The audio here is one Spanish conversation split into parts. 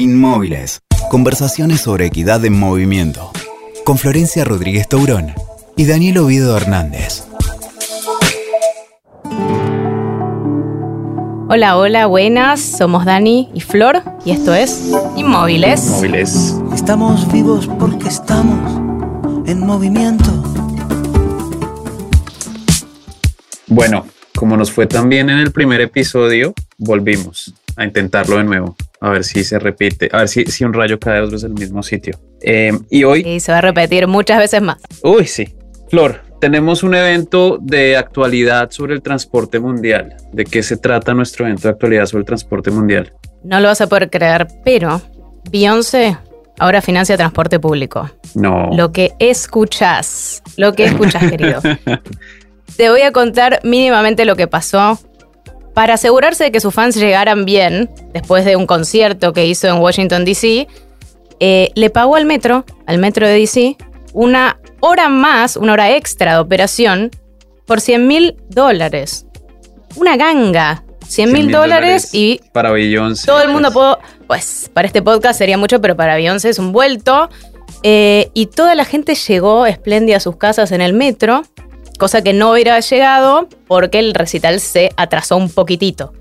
Inmóviles. Conversaciones sobre equidad en movimiento. Con Florencia Rodríguez Taurón y Daniel Ovido Hernández. Hola, hola, buenas. Somos Dani y Flor y esto es Inmóviles. Inmóviles. Estamos vivos porque estamos en movimiento. Bueno, como nos fue tan bien en el primer episodio, volvimos a intentarlo de nuevo, a ver si se repite, a ver si, si un rayo cae dos veces en el mismo sitio. Eh, y hoy... Y se va a repetir muchas veces más. Uy, sí. Flor, tenemos un evento de actualidad sobre el transporte mundial. ¿De qué se trata nuestro evento de actualidad sobre el transporte mundial? No lo vas a poder creer, pero Beyoncé ahora financia transporte público. No. Lo que escuchas, lo que escuchas, querido. Te voy a contar mínimamente lo que pasó para asegurarse de que sus fans llegaran bien después de un concierto que hizo en Washington, D.C. Eh, le pagó al metro, al metro de D.C., una hora más, una hora extra de operación por 100 mil dólares. Una ganga. 100 mil dólares y para Beyoncé. Todo el mundo puede, pues para este podcast sería mucho, pero para Beyoncé es un vuelto. Eh, y toda la gente llegó espléndida a sus casas en el metro, cosa que no hubiera llegado porque el recital se atrasó un poquitito.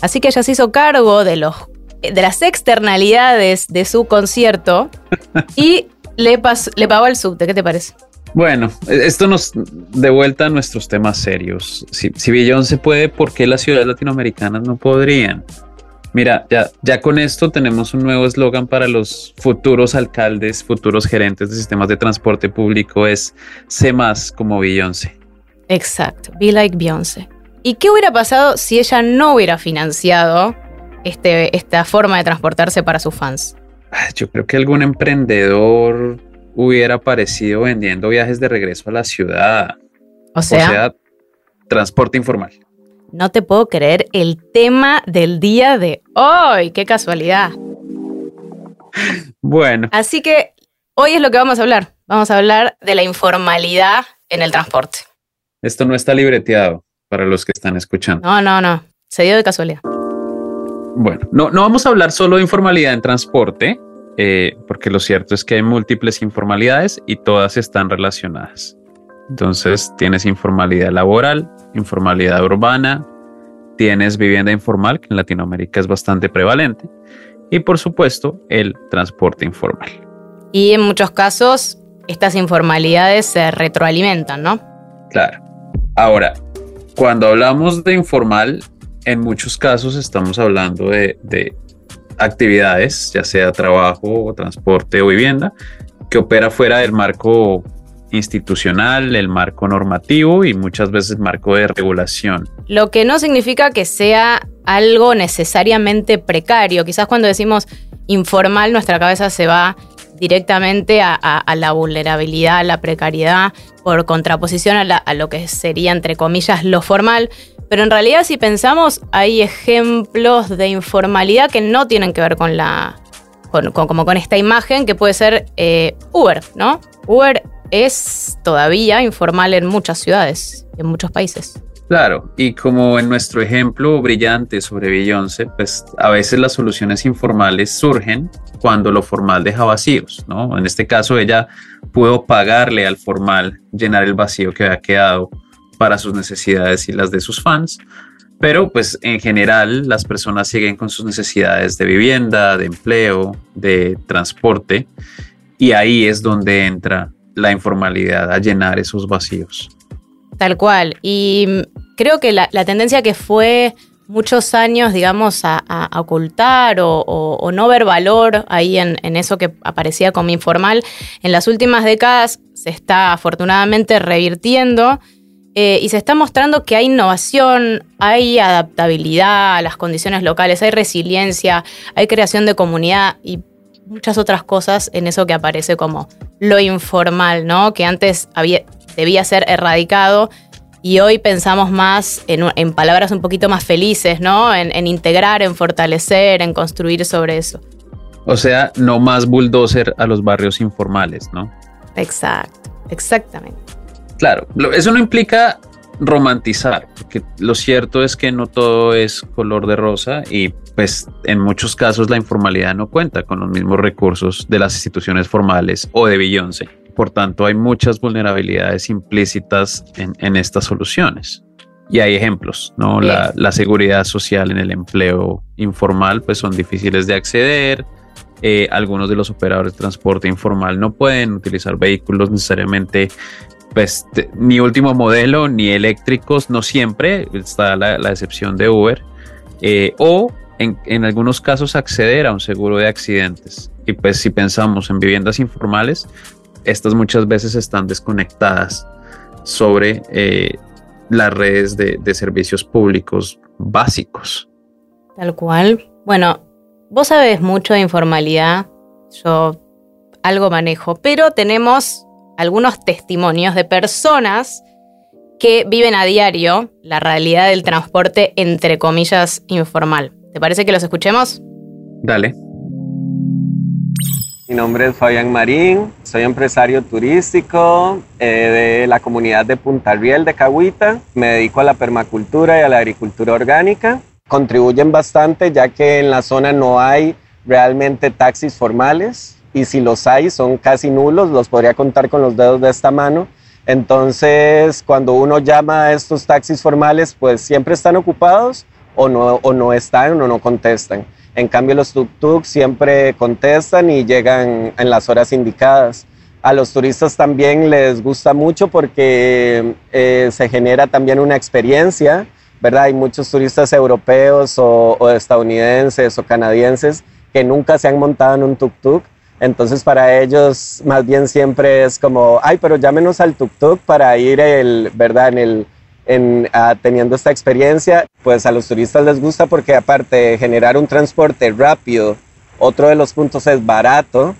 Así que ella se hizo cargo de, los, de las externalidades de su concierto y le, le pagó al subte. ¿Qué te parece? Bueno, esto nos de vuelta a nuestros temas serios. Si, si se puede, ¿por qué las ciudades latinoamericanas no podrían? Mira, ya, ya con esto tenemos un nuevo eslogan para los futuros alcaldes, futuros gerentes de sistemas de transporte público, es sé más como Beyoncé. Exacto, be like Beyoncé. ¿Y qué hubiera pasado si ella no hubiera financiado este, esta forma de transportarse para sus fans? Yo creo que algún emprendedor hubiera aparecido vendiendo viajes de regreso a la ciudad. O sea, transporte informal. No te puedo creer el tema del día de hoy. Qué casualidad. Bueno. Así que hoy es lo que vamos a hablar. Vamos a hablar de la informalidad en el transporte. Esto no está libreteado para los que están escuchando. No, no, no. Se dio de casualidad. Bueno, no, no vamos a hablar solo de informalidad en transporte, eh, porque lo cierto es que hay múltiples informalidades y todas están relacionadas. Entonces tienes informalidad laboral, informalidad urbana, tienes vivienda informal, que en Latinoamérica es bastante prevalente, y por supuesto el transporte informal. Y en muchos casos estas informalidades se retroalimentan, ¿no? Claro. Ahora, cuando hablamos de informal, en muchos casos estamos hablando de, de actividades, ya sea trabajo, transporte o vivienda, que opera fuera del marco institucional, el marco normativo y muchas veces marco de regulación. Lo que no significa que sea algo necesariamente precario. Quizás cuando decimos informal, nuestra cabeza se va directamente a, la vulnerabilidad, a la precariedad, por contraposición a, a lo que sería, entre comillas, lo formal. Pero en realidad si pensamos, hay ejemplos de informalidad que no tienen que ver con la... Con, como con esta imagen que puede ser eh, Uber, ¿no? Uber es todavía informal en muchas ciudades, en muchos países. Claro, y como en nuestro ejemplo brillante sobre Beyoncé, pues a veces las soluciones informales surgen cuando lo formal deja vacíos, ¿no? En este caso ella pudo pagarle al formal llenar el vacío que había quedado para sus necesidades y las de sus fans. Pero pues en general las personas siguen con sus necesidades de vivienda, de empleo, de transporte y ahí es donde entra la informalidad a llenar esos vacíos. Tal cual. Y creo que la, tendencia que fue muchos años, digamos, a, ocultar o, no ver valor ahí en, eso que aparecía como informal, en las últimas décadas se está afortunadamente revirtiendo eh, y se está mostrando que hay innovación, hay adaptabilidad a las condiciones locales, hay resiliencia, hay creación de comunidad y muchas otras cosas en eso que aparece como lo informal, ¿no? Que antes había, debía ser erradicado y hoy pensamos más en, palabras un poquito más felices, ¿no? En, en, integrar, en fortalecer, en construir sobre eso. O sea, no más bulldozer a los barrios informales, ¿no? Exacto, exactamente. Claro, eso no implica romantizar, porque lo cierto es que no todo es color de rosa y pues en muchos casos la informalidad no cuenta con los mismos recursos de las instituciones formales o de Beyoncé. Por tanto, hay muchas vulnerabilidades implícitas en, estas soluciones. Y hay ejemplos, ¿no? La, la, seguridad social en el empleo informal, pues son difíciles de acceder. Eh, algunos de los operadores de transporte informal no pueden utilizar vehículos necesariamente pues, ni último modelo, ni eléctricos, no siempre, está la, excepción de Uber, eh, o en, en, algunos casos acceder a un seguro de accidentes. Y pues si pensamos en viviendas informales, estas muchas veces están desconectadas sobre eh, las redes de, de servicios públicos básicos. Tal cual. Bueno, vos sabes mucho de informalidad, yo algo manejo, pero tenemos algunos testimonios de personas que viven a diario la realidad del transporte entre comillas informal. ¿Te parece que los escuchemos? Dale. Mi nombre es Fabián Marín, soy empresario turístico eh, de la comunidad de Punta Riel de Cahuita. Me dedico a la permacultura y a la agricultura orgánica. Contribuyen bastante ya que en la zona no hay realmente taxis formales y si los hay son casi nulos, los podría contar con los dedos de esta mano. Entonces, cuando uno llama a estos taxis formales, pues siempre están ocupados o no, o no están o no contestan. En cambio, los tuk-tuk siempre contestan y llegan en las horas indicadas. A los turistas también les gusta mucho porque eh, se genera también una experiencia, ¿verdad? Hay muchos turistas europeos o, o estadounidenses o canadienses que nunca se han montado en un tuk-tuk entonces para ellos más bien siempre es como, ay, pero llámenos al tuk-tuk para ir, el, ¿verdad? En el, en, teniendo esta experiencia. Pues a los turistas les gusta porque aparte de generar un transporte rápido, otro de los puntos es barato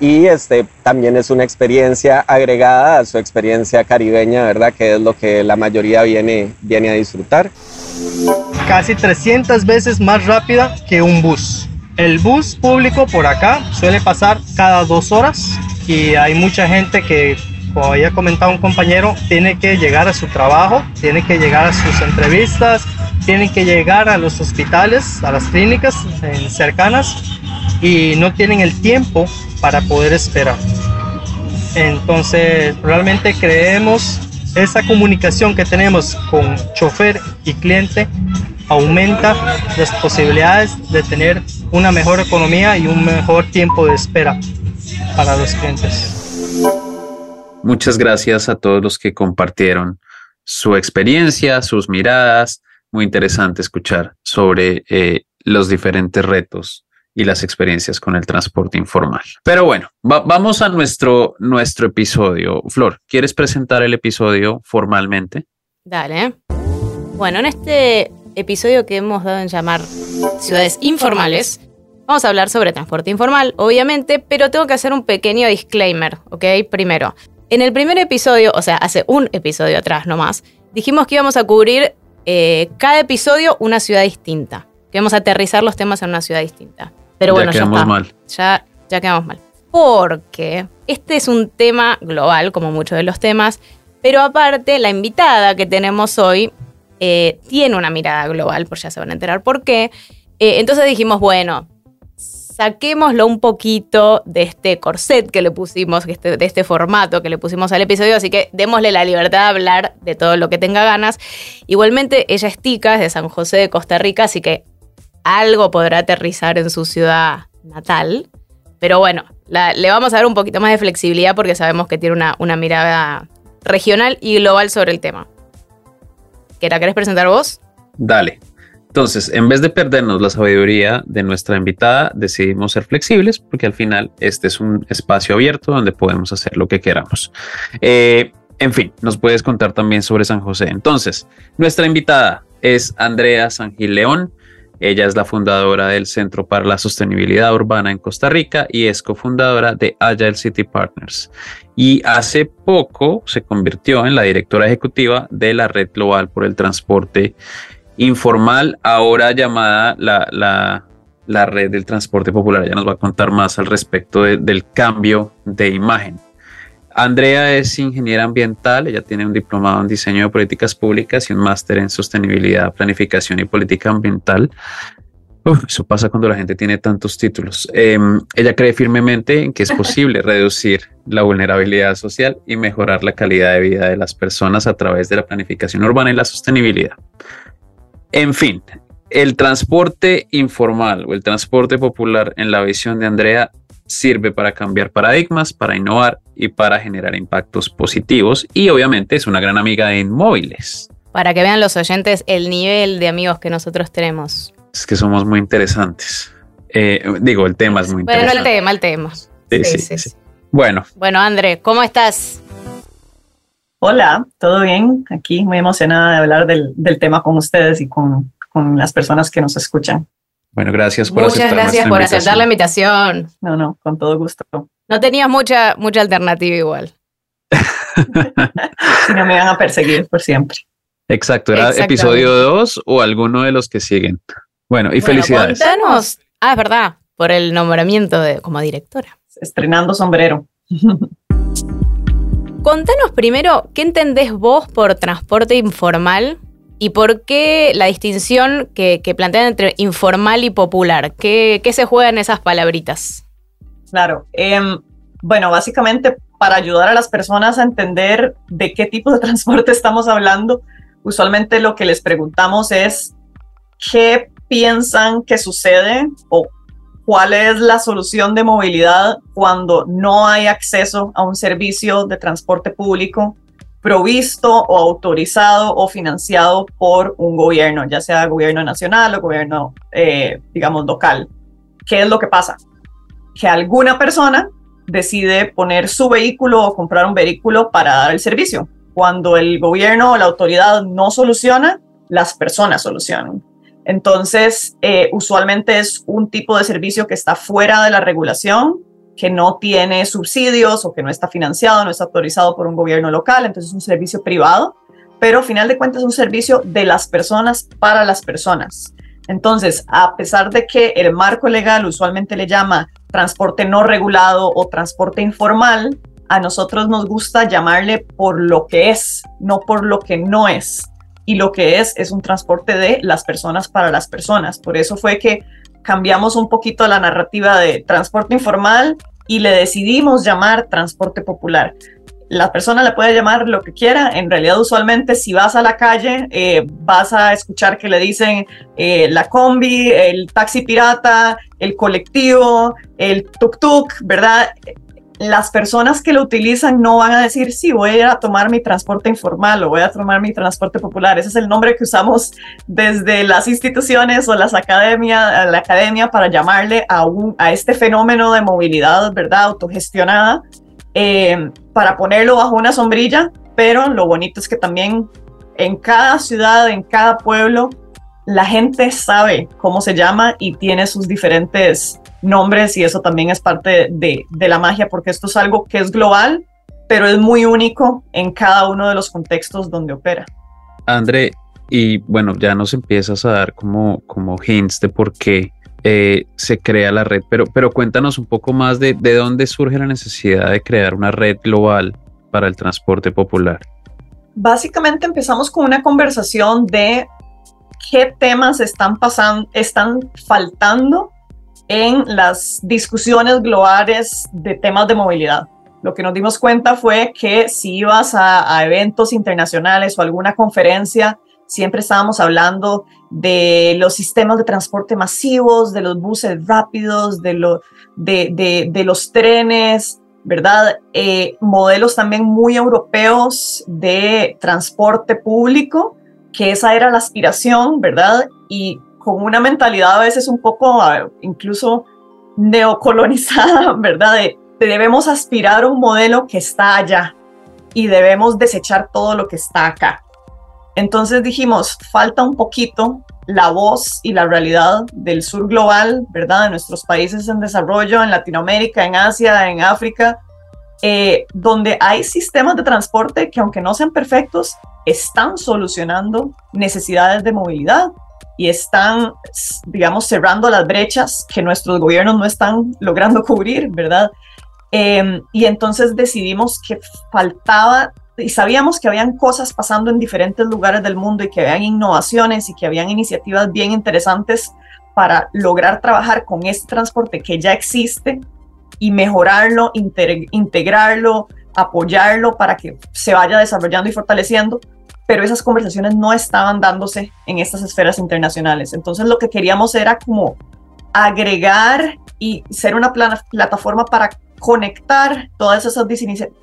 y este, también es una experiencia agregada a su experiencia caribeña, ¿verdad? Que es lo que la mayoría viene, viene a disfrutar. Casi 300 veces más rápida que un bus. El bus público por acá suele pasar cada dos horas y hay mucha gente que, como había comentado un compañero, tiene que llegar a su trabajo, tiene que llegar a sus entrevistas, tiene que llegar a los hospitales, a las clínicas cercanas y no tienen el tiempo para poder esperar. Entonces, realmente creemos esa comunicación que tenemos con chofer y cliente aumenta las posibilidades de tener una mejor economía y un mejor tiempo de espera para los clientes. Muchas gracias a todos los que compartieron su experiencia, sus miradas. Muy interesante escuchar sobre eh, los diferentes retos y las experiencias con el transporte informal. Pero bueno, vamos a nuestro, nuestro episodio. Flor, ¿quieres presentar el episodio formalmente? Dale. Bueno, en este episodio que hemos dado en llamar Ciudades Informales, vamos a hablar sobre transporte informal, obviamente, pero tengo que hacer un pequeño disclaimer, ¿ok? Primero, en el primer episodio, o sea, hace un episodio atrás nomás, dijimos que íbamos a cubrir eh, cada episodio una ciudad distinta, que íbamos a aterrizar los temas en una ciudad distinta. Pero bueno, ya, quedamos mal. Ya, ya quedamos mal. Porque este es un tema global, como muchos de los temas, pero aparte, la invitada que tenemos hoy eh, tiene una mirada global, por ya se van a enterar por qué. Eh, entonces dijimos, bueno, saquémoslo un poquito de este corset que le pusimos, este, de este formato que le pusimos al episodio, así que démosle la libertad de hablar de todo lo que tenga ganas. Igualmente, ella es tica, es de San José de Costa Rica, así que algo podrá aterrizar en su ciudad natal. Pero bueno, le vamos a dar un poquito más de flexibilidad porque sabemos que tiene una, mirada regional y global sobre el tema. ¿Que querés presentar vos? Dale. Entonces, en vez de perdernos la sabiduría de nuestra invitada, decidimos ser flexibles porque al final este es un espacio abierto donde podemos hacer lo que queramos. Eh, en fin, nos puedes contar también sobre San José. Entonces, nuestra invitada es Andrea Sangil León. Ella es la fundadora del Centro para la Sostenibilidad Urbana en Costa Rica y es cofundadora de Agile City Partners. Y hace poco se convirtió en la directora ejecutiva de la Red Global por el Transporte Informal, ahora llamada la, Red del Transporte Popular. Ya nos va a contar más al respecto del cambio de imagen. Andrea es ingeniera ambiental, ella tiene un diplomado en diseño de políticas públicas y un máster en sostenibilidad, planificación y política ambiental. eso pasa cuando la gente tiene tantos títulos. Em, ella cree firmemente en que es posible reducir la vulnerabilidad social y mejorar la calidad de vida de las personas a través de la planificación urbana y la sostenibilidad. En fin, el transporte informal o el transporte popular en la visión de Andrea sirve para cambiar paradigmas, para innovar y para generar impactos positivos y obviamente es una gran amiga de Inmóviles. Para que vean los oyentes el nivel de amigos que nosotros tenemos. Es que somos muy interesantes. Eh, digo, el tema es muy interesante. Bueno, el tema, el tema. Sí, sí, sí, Bueno. Bueno, André, ¿cómo estás? Hola, ¿todo bien? Aquí muy emocionada de hablar del, del tema con ustedes y con, con las personas que nos escuchan. Bueno, gracias por Muchas gracias por aceptar la invitación. No, no, con todo gusto. No tenías mucha, mucha alternativa igual. si no me van a perseguir por siempre. Exacto, era episodio 2 o alguno de los que siguen. Bueno, y felicidades. Contanos, ah, es verdad, por el nombramiento de, como directora. Estrenando sombrero. Contanos primero, ¿qué entendés vos por transporte informal ¿Y por qué la distinción que, plantean entre informal y popular? ¿Qué, se juega en esas palabritas? Claro, em, bueno, básicamente para ayudar a las personas a entender de qué tipo de transporte estamos hablando, usualmente lo que les preguntamos es qué piensan que sucede o cuál es la solución de movilidad cuando no hay acceso a un servicio de transporte público provisto o autorizado o financiado por un gobierno, ya sea gobierno nacional o gobierno, eh, digamos, local. ¿Qué es lo que pasa? Que alguna persona decide poner su vehículo o comprar un vehículo para dar el servicio. Cuando el gobierno o la autoridad no soluciona, las personas solucionan. Entonces, eh, usualmente es un tipo de servicio que está fuera de la regulación que no tiene subsidios o que no está financiado, no está autorizado por un gobierno local, entonces es un servicio privado, pero al final de cuentas es un servicio de las personas para las personas. Entonces, a pesar de que el marco legal usualmente le llama transporte no regulado o transporte informal, a nosotros nos gusta llamarle por lo que es, no por lo que no es. Y lo que es es un transporte de las personas para las personas. Por eso fue que cambiamos un poquito la narrativa de transporte informal y le decidimos llamar transporte popular. La persona le puede llamar lo que quiera. En realidad, usualmente, si vas a la calle, eh, vas a escuchar que le dicen eh, la combi, el taxi pirata, el colectivo, el tuk-tuk, ¿verdad? Las personas que lo utilizan no van a decir, sí, voy a tomar mi transporte informal o voy a tomar mi transporte popular. Ese es el nombre que usamos desde las instituciones o las academias, la academia para llamarle a, un, a este fenómeno de movilidad, ¿verdad? Autogestionada, eh, para ponerlo bajo una sombrilla, pero lo bonito es que también en cada ciudad, en cada pueblo, la gente sabe cómo se llama y tiene sus diferentes nombres y eso también es parte de, la magia porque esto es algo que es global, pero es muy único en cada uno de los contextos donde opera. André, y bueno, ya nos empiezas a dar como, como hints de por qué eh, se crea la red, pero, pero cuéntanos un poco más de, de dónde surge la necesidad de crear una red global para el transporte popular. Básicamente empezamos con una conversación de qué temas están pasando, están faltando en las discusiones globales de temas de movilidad. Lo que nos dimos cuenta fue que si ibas a, eventos internacionales o alguna conferencia, siempre estábamos hablando de los sistemas de transporte masivos, de los buses rápidos, de, lo, de, los trenes, ¿verdad? Eh, modelos también muy europeos de transporte público, que esa era la aspiración, ¿verdad? Y con una mentalidad a veces un poco incluso neocolonizada, ¿verdad? De, debemos aspirar a un modelo que está allá y debemos desechar todo lo que está acá. Entonces dijimos, falta un poquito la voz y la realidad del sur global, ¿verdad? De nuestros países en desarrollo, en Latinoamérica, en Asia, en África, eh, donde hay sistemas de transporte que aunque no sean perfectos, están solucionando necesidades de movilidad y están, digamos, cerrando las brechas que nuestros gobiernos no están logrando cubrir, ¿verdad? Em, y entonces decidimos que faltaba y sabíamos que habían cosas pasando en diferentes lugares del mundo y que habían innovaciones y que habían iniciativas bien interesantes para lograr trabajar con este transporte que ya existe y mejorarlo, integrarlo, apoyarlo para que se vaya desarrollando y fortaleciendo, pero esas conversaciones no estaban dándose en estas esferas internacionales. Entonces lo que queríamos era como agregar y ser una plataforma para conectar todas esas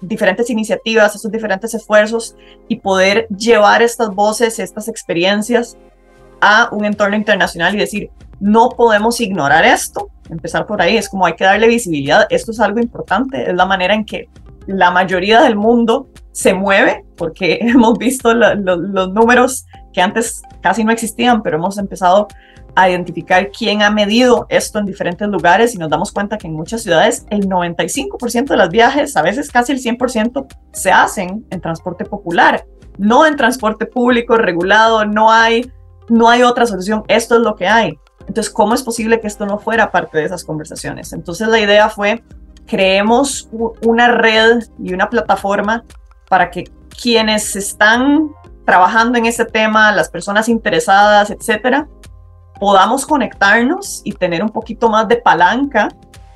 diferentes iniciativas, esos diferentes esfuerzos y poder llevar estas voces, estas experiencias a un entorno internacional y decir, no podemos ignorar esto, empezar por ahí, es como hay que darle visibilidad, esto es algo importante, es la manera en que la mayoría del mundo se mueve, porque hemos visto los números que antes casi no existían, pero hemos empezado a identificar quién ha medido esto en diferentes lugares y nos damos cuenta que en muchas ciudades el 95% de los viajes, a veces casi el 100%, se hacen en transporte popular, no en transporte público regulado, no hay, no hay otra solución, esto es lo que hay. Entonces, ¿cómo es posible que esto no fuera parte de esas conversaciones? Entonces, la idea fue, creemos una red y una plataforma para que quienes están trabajando en este tema, las personas interesadas, etcétera, podamos conectarnos y tener un poquito más de palanca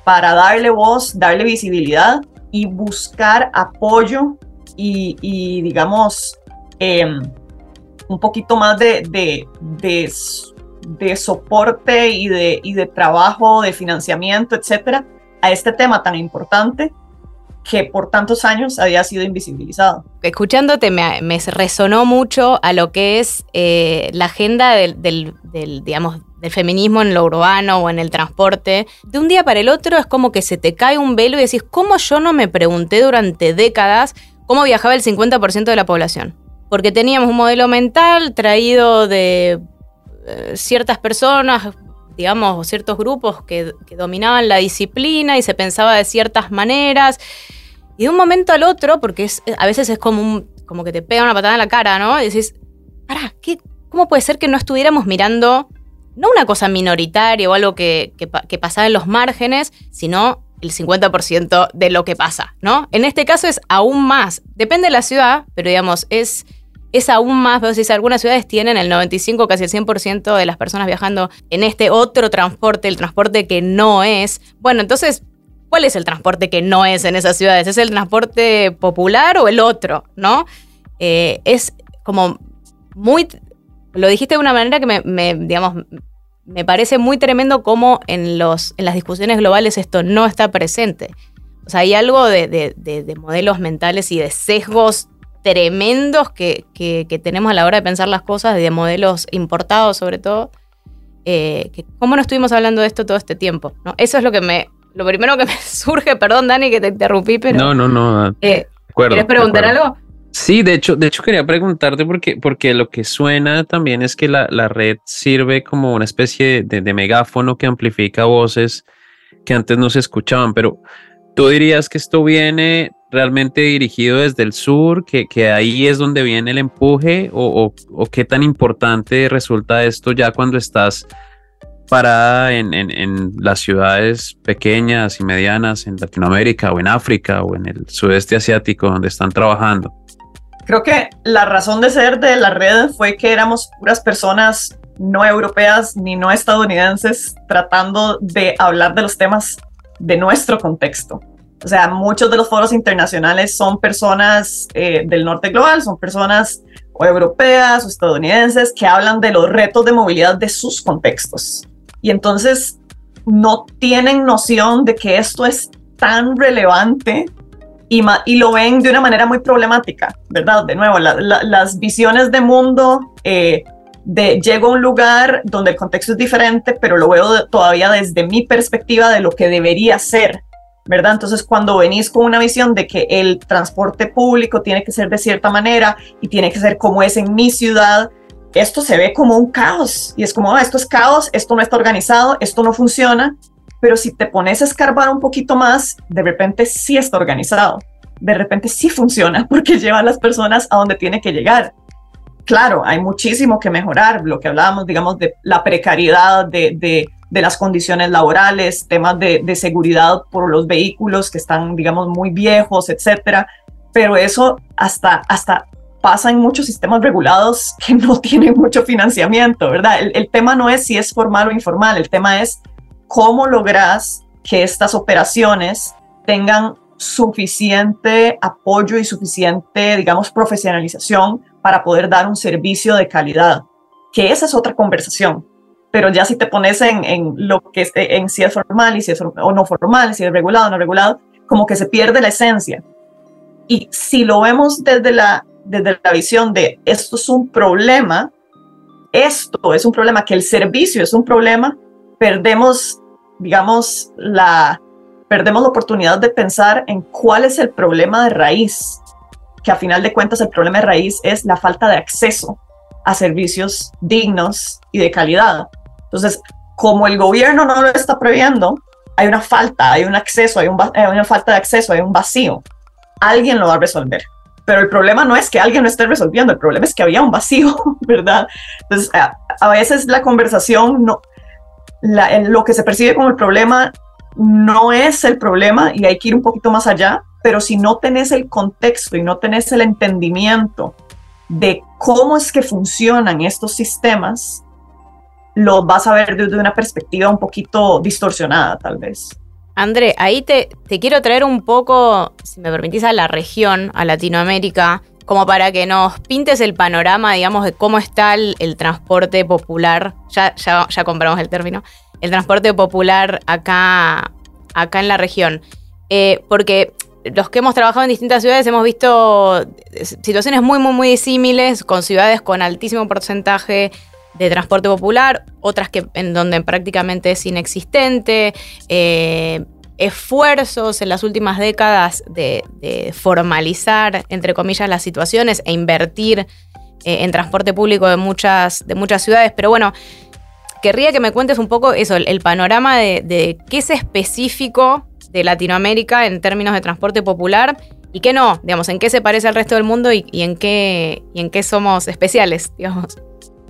para darle voz, darle visibilidad y buscar apoyo y, digamos, em, un poquito más de, de, de, soporte y de, y de trabajo, de financiamiento, etcétera, a este tema tan importante que por tantos años había sido invisibilizado. Escuchándote me, resonó mucho a lo que es eh, la agenda del, digamos, del feminismo en lo urbano o en el transporte. De un día para el otro es como que se te cae un velo y decís, ¿cómo yo no me pregunté durante décadas cómo viajaba el 50% de la población? Porque teníamos un modelo mental traído de eh, ciertas personas, digamos, ciertos grupos que, dominaban la disciplina y se pensaba de ciertas maneras. Y de un momento al otro, porque a veces es como, como que te pega una patada en la cara, ¿no? Y decís, pará, ¿qué, ¿cómo puede ser que no estuviéramos mirando no una cosa minoritaria o algo que, que pasaba en los márgenes, sino el 50% de lo que pasa, ¿no? En este caso es aún más. Depende de la ciudad, pero digamos, es es aún más, pero si algunas ciudades tienen el 95, casi el 100% de las personas viajando en este otro transporte, el transporte que no es. Bueno, entonces, ¿cuál es el transporte que no es en esas ciudades? ¿Es el transporte popular o el otro? ¿No? Eh, es como muy. Lo dijiste de una manera que me, digamos, me parece muy tremendo cómo en, los, en las discusiones globales esto no está presente. O sea, hay algo de, de modelos mentales y de sesgos tremendos que, tenemos a la hora de pensar las cosas, de modelos importados sobre todo. Eh, ¿Cómo no estuvimos hablando de esto todo este tiempo? ¿no? Eso es lo que me. Lo primero que me surge, perdón, Dani, que te interrumpí, pero. No, no, no. Eh, ¿Quieres preguntar algo? Sí, de hecho, de hecho quería preguntarte porque, porque lo que suena también es que la, red sirve como una especie de, de, megáfono que amplifica voces que antes no se escuchaban, pero tú dirías que esto viene realmente dirigido desde el sur, que, que ahí es donde viene el empuje o, o, qué tan importante resulta esto ya cuando estás parada en, en, en, las ciudades pequeñas y medianas en Latinoamérica o en África o en el sudeste asiático donde están trabajando? Creo que la razón de ser de la red fue que éramos puras personas no europeas ni no estadounidenses tratando de hablar de los temas de nuestro contexto. O sea, muchos de los foros internacionales son personas eh, del norte global, son personas o europeas o estadounidenses que hablan de los retos de movilidad de sus contextos. Y entonces no tienen noción de que esto es tan relevante y, lo ven de una manera muy problemática, ¿verdad? De nuevo, las visiones de mundo eh, de llego a un lugar donde el contexto es diferente, pero lo veo todavía desde mi perspectiva de lo que debería ser ¿verdad? Entonces, cuando venís con una visión de que el transporte público tiene que ser de cierta manera y tiene que ser como es en mi ciudad, esto se ve como un caos y es como, ah, esto es caos, esto no está organizado, esto no funciona, pero si te pones a escarbar un poquito más, de repente sí está organizado, de repente sí funciona porque lleva a las personas a donde tiene que llegar. Claro, hay muchísimo que mejorar, lo que hablábamos, digamos, de la precariedad, de, de las condiciones laborales, temas de, de seguridad por los vehículos que están, digamos, muy viejos, etcétera. Pero eso hasta, hasta pasa en muchos sistemas regulados que no tienen mucho financiamiento, ¿verdad? El, el, tema no es si es formal o informal, el tema es cómo logras que estas operaciones tengan suficiente apoyo y suficiente, digamos, profesionalización para poder dar un servicio de calidad, que esa es otra conversación. Pero ya si te pones en, lo que es, en si es formal y si es o no formal, si es regulado o no regulado, como que se pierde la esencia. Y si lo vemos desde la, desde la visión de esto es un problema, esto es un problema, que el servicio es un problema, perdemos, digamos, la, perdemos la oportunidad de pensar en cuál es el problema de raíz, que a final de cuentas el problema de raíz es la falta de acceso a servicios dignos y de calidad. Entonces, como el gobierno no lo está previendo, hay una falta, hay un acceso, hay, hay una falta de acceso, hay un vacío. Alguien lo va a resolver pero el problema no es que alguien no esté resolviendo, el problema es que había un vacío, ¿verdad? Entonces, a, veces la conversación, no, la, lo que se percibe como el problema no es el problema y hay que ir un poquito más allá, pero si no tenés el contexto y no tenés el entendimiento de cómo es que funcionan estos sistemas, lo vas a ver desde una perspectiva un poquito distorsionada, tal vez. André, ahí te, te, quiero traer un poco, si me permitís, a la región, a Latinoamérica, como para que nos pintes el panorama, digamos, de cómo está el, el transporte popular. Ya, ya, ya, compramos el término. El transporte popular acá, acá en la región. Eh, porque los que hemos trabajado en distintas ciudades hemos visto situaciones muy, muy, muy disímiles, con ciudades con altísimo porcentaje de transporte popular, otras que en donde prácticamente es inexistente, eh, esfuerzos en las últimas décadas de, formalizar, entre comillas, las situaciones e invertir eh, en transporte público de muchas, de muchas ciudades. Pero bueno, querría que me cuentes un poco eso, el, panorama de, qué es específico de Latinoamérica en términos de transporte popular y qué no, digamos, en qué se parece al resto del mundo y, y en, qué, y en qué somos especiales, digamos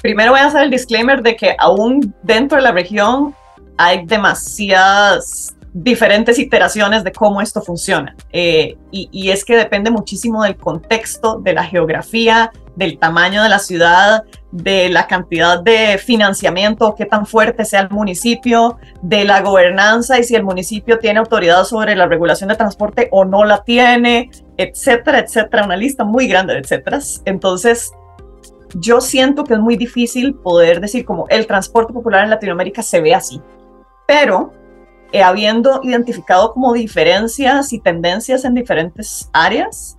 primero voy a hacer el disclaimer de que aún dentro de la región hay demasiadas diferentes iteraciones de cómo esto funciona. Eh, y, y, es que depende muchísimo del contexto, de la geografía, del tamaño de la ciudad, de la cantidad de financiamiento, qué tan fuerte sea el municipio, de la gobernanza y si el municipio tiene autoridad sobre la regulación de transporte o no la tiene, etcétera, etcétera. Una lista muy grande de etcéteras. Entonces, yo siento que es muy difícil poder decir como el transporte popular en Latinoamérica se ve así, pero eh, habiendo identificado como diferencias y tendencias en diferentes áreas,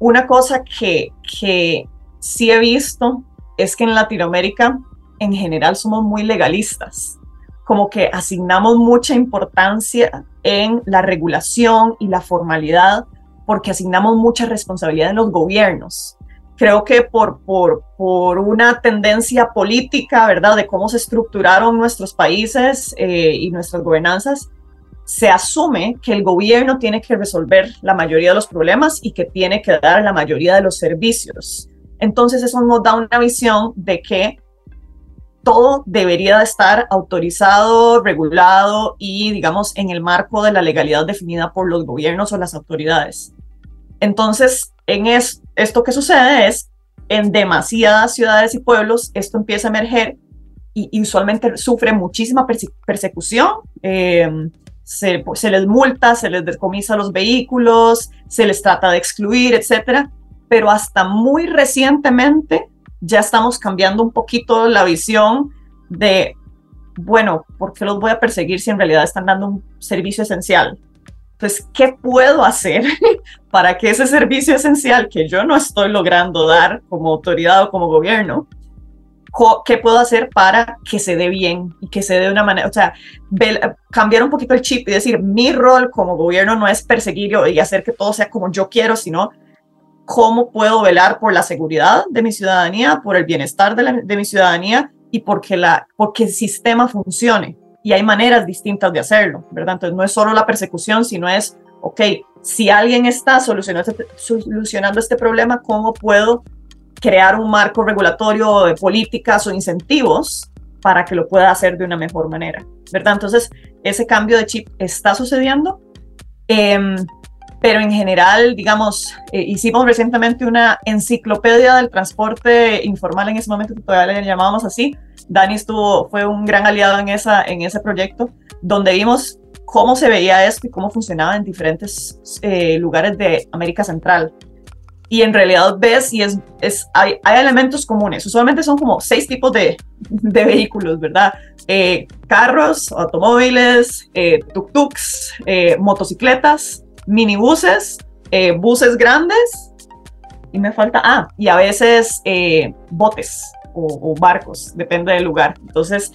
una cosa que, que sí he visto es que en Latinoamérica en general somos muy legalistas, como que asignamos mucha importancia en la regulación y la formalidad porque asignamos mucha responsabilidad en los gobiernos creo que por, por, por, una tendencia política, ¿verdad?, de cómo se estructuraron nuestros países eh, y nuestras gobernanzas, se asume que el gobierno tiene que resolver la mayoría de los problemas y que tiene que dar la mayoría de los servicios. Entonces eso nos da una visión de que todo debería de estar autorizado, regulado y, digamos, en el marco de la legalidad definida por los gobiernos o las autoridades. Entonces, en esto que sucede es, en demasiadas ciudades y pueblos, esto empieza a emerger y, usualmente sufre muchísima persecución. Eh, se, se, les multa, se les decomisa los vehículos, se les trata de excluir, etcétera. Pero hasta muy recientemente ya estamos cambiando un poquito la visión de, bueno, ¿por qué los voy a perseguir si en realidad están dando un servicio esencial? Entonces, ¿qué puedo hacer para que ese servicio esencial que yo no estoy logrando dar como autoridad o como gobierno, qué puedo hacer para que se dé bien y que se dé de una manera, o sea, cambiar un poquito el chip y decir, mi rol como gobierno no es perseguir y hacer que todo sea como yo quiero, sino cómo puedo velar por la seguridad de mi ciudadanía, por el bienestar de, de mi ciudadanía y porque, la, porque el sistema funcione y hay maneras distintas de hacerlo, ¿verdad? Entonces no es solo la persecución, sino es, ok, si alguien está solucionando este, solucionando este problema, ¿cómo puedo crear un marco regulatorio de políticas o incentivos para que lo pueda hacer de una mejor manera, ¿verdad? Entonces, ese cambio de chip está sucediendo, em, pero en general, digamos, eh, hicimos recientemente una enciclopedia del transporte informal en ese momento, todavía le llamábamos así. Dani estuvo, fue un gran aliado en, esa, en ese proyecto, donde vimos cómo se veía esto y cómo funcionaba en diferentes eh, lugares de América Central y en realidad ves y es, es hay, hay, elementos comunes. Usualmente son como seis tipos de, de vehículos, ¿verdad? Eh, carros, automóviles, eh, tuk-tuks, eh, motocicletas, minibuses, eh, buses grandes y me falta, ah, y a veces botes o, barcos, depende del lugar. Entonces,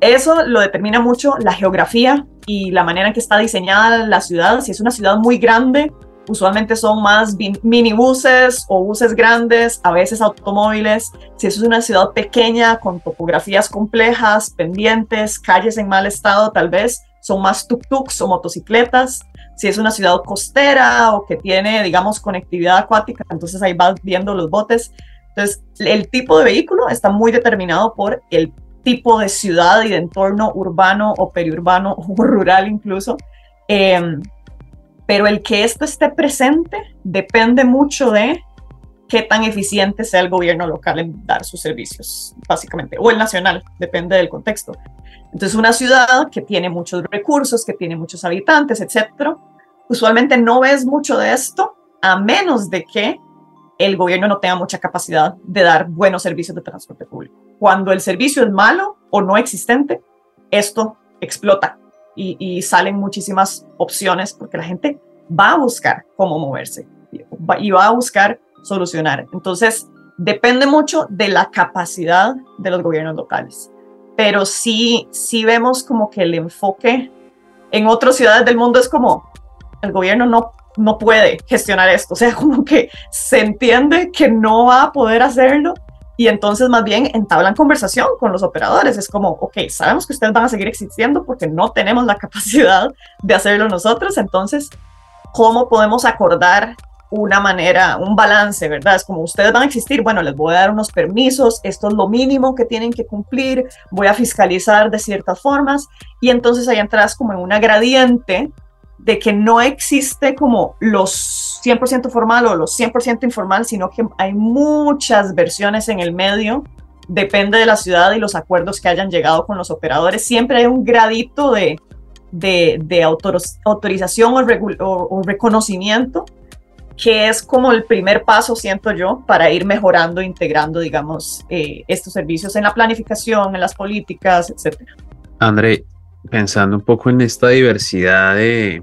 eso lo determina mucho la geografía y la manera en que está diseñada la ciudad. Si es una ciudad muy grande, usualmente son más minibuses o buses grandes, a veces automóviles. Si es una ciudad pequeña con topografías complejas, pendientes, calles en mal estado, tal vez son más tuk-tuks o motocicletas. Si es una ciudad costera o que tiene, digamos, conectividad acuática, entonces ahí vas viendo los botes. Entonces, el tipo de vehículo está muy determinado por el tipo de ciudad y de entorno urbano o periurbano o rural incluso. Eh, pero el que esto esté presente depende mucho de qué tan eficiente sea el gobierno local en dar sus servicios, básicamente, o el nacional, depende del contexto. Entonces, una ciudad que tiene muchos recursos, que tiene muchos habitantes, etcétera, usualmente no ves mucho de esto a menos de que el gobierno no tenga mucha capacidad de dar buenos servicios de transporte público. Cuando el servicio es malo o no existente, esto explota y, salen muchísimas opciones porque la gente va a buscar cómo moverse y va a buscar solucionar. Entonces, depende mucho de la capacidad de los gobiernos locales. Pero sí, sí vemos como que el enfoque en otras ciudades del mundo es como el gobierno no, no puede gestionar esto. O sea, como que se entiende que no va a poder hacerlo y entonces más bien entablan conversación con los operadores. Es como, ok, sabemos que ustedes van a seguir existiendo porque no tenemos la capacidad de hacerlo nosotros, entonces, ¿cómo podemos acordar una manera, un balance, ¿verdad? Es como ustedes van a existir, bueno, les voy a dar unos permisos, esto es lo mínimo que tienen que cumplir, voy a fiscalizar de ciertas formas. Y entonces ahí entras como en una gradiente de que no existe como los 100% formal o los 100% informal, sino que hay muchas versiones en el medio, depende de la ciudad y los acuerdos que hayan llegado con los operadores, siempre hay un gradito de, de, autorización o, reconocimiento que es como el primer paso, siento yo, para ir mejorando, integrando, digamos, eh, estos servicios en la planificación, en las políticas, etcétera. André, pensando un poco en esta diversidad de,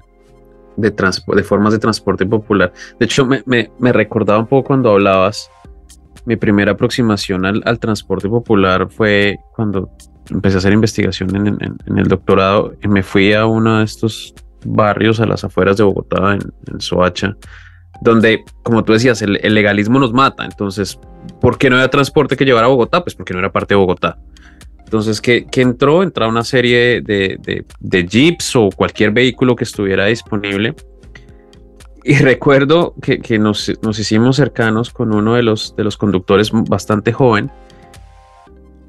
de, de formas de transporte popular. De hecho, me, me, recordaba un poco cuando hablabas, mi primera aproximación al, al, transporte popular fue cuando empecé a hacer investigación en, en, el doctorado y me fui a uno de estos barrios a las afueras de Bogotá, en, en Soacha, donde, como tú decías, el, legalismo nos mata. Entonces, ¿por qué no había transporte que llevar a Bogotá? Pues porque no era parte de Bogotá. Entonces, ¿qué, entró? Entró una serie de, jeeps o cualquier vehículo que estuviera disponible. Y recuerdo que, nos, hicimos cercanos con uno de los, de los conductores bastante joven.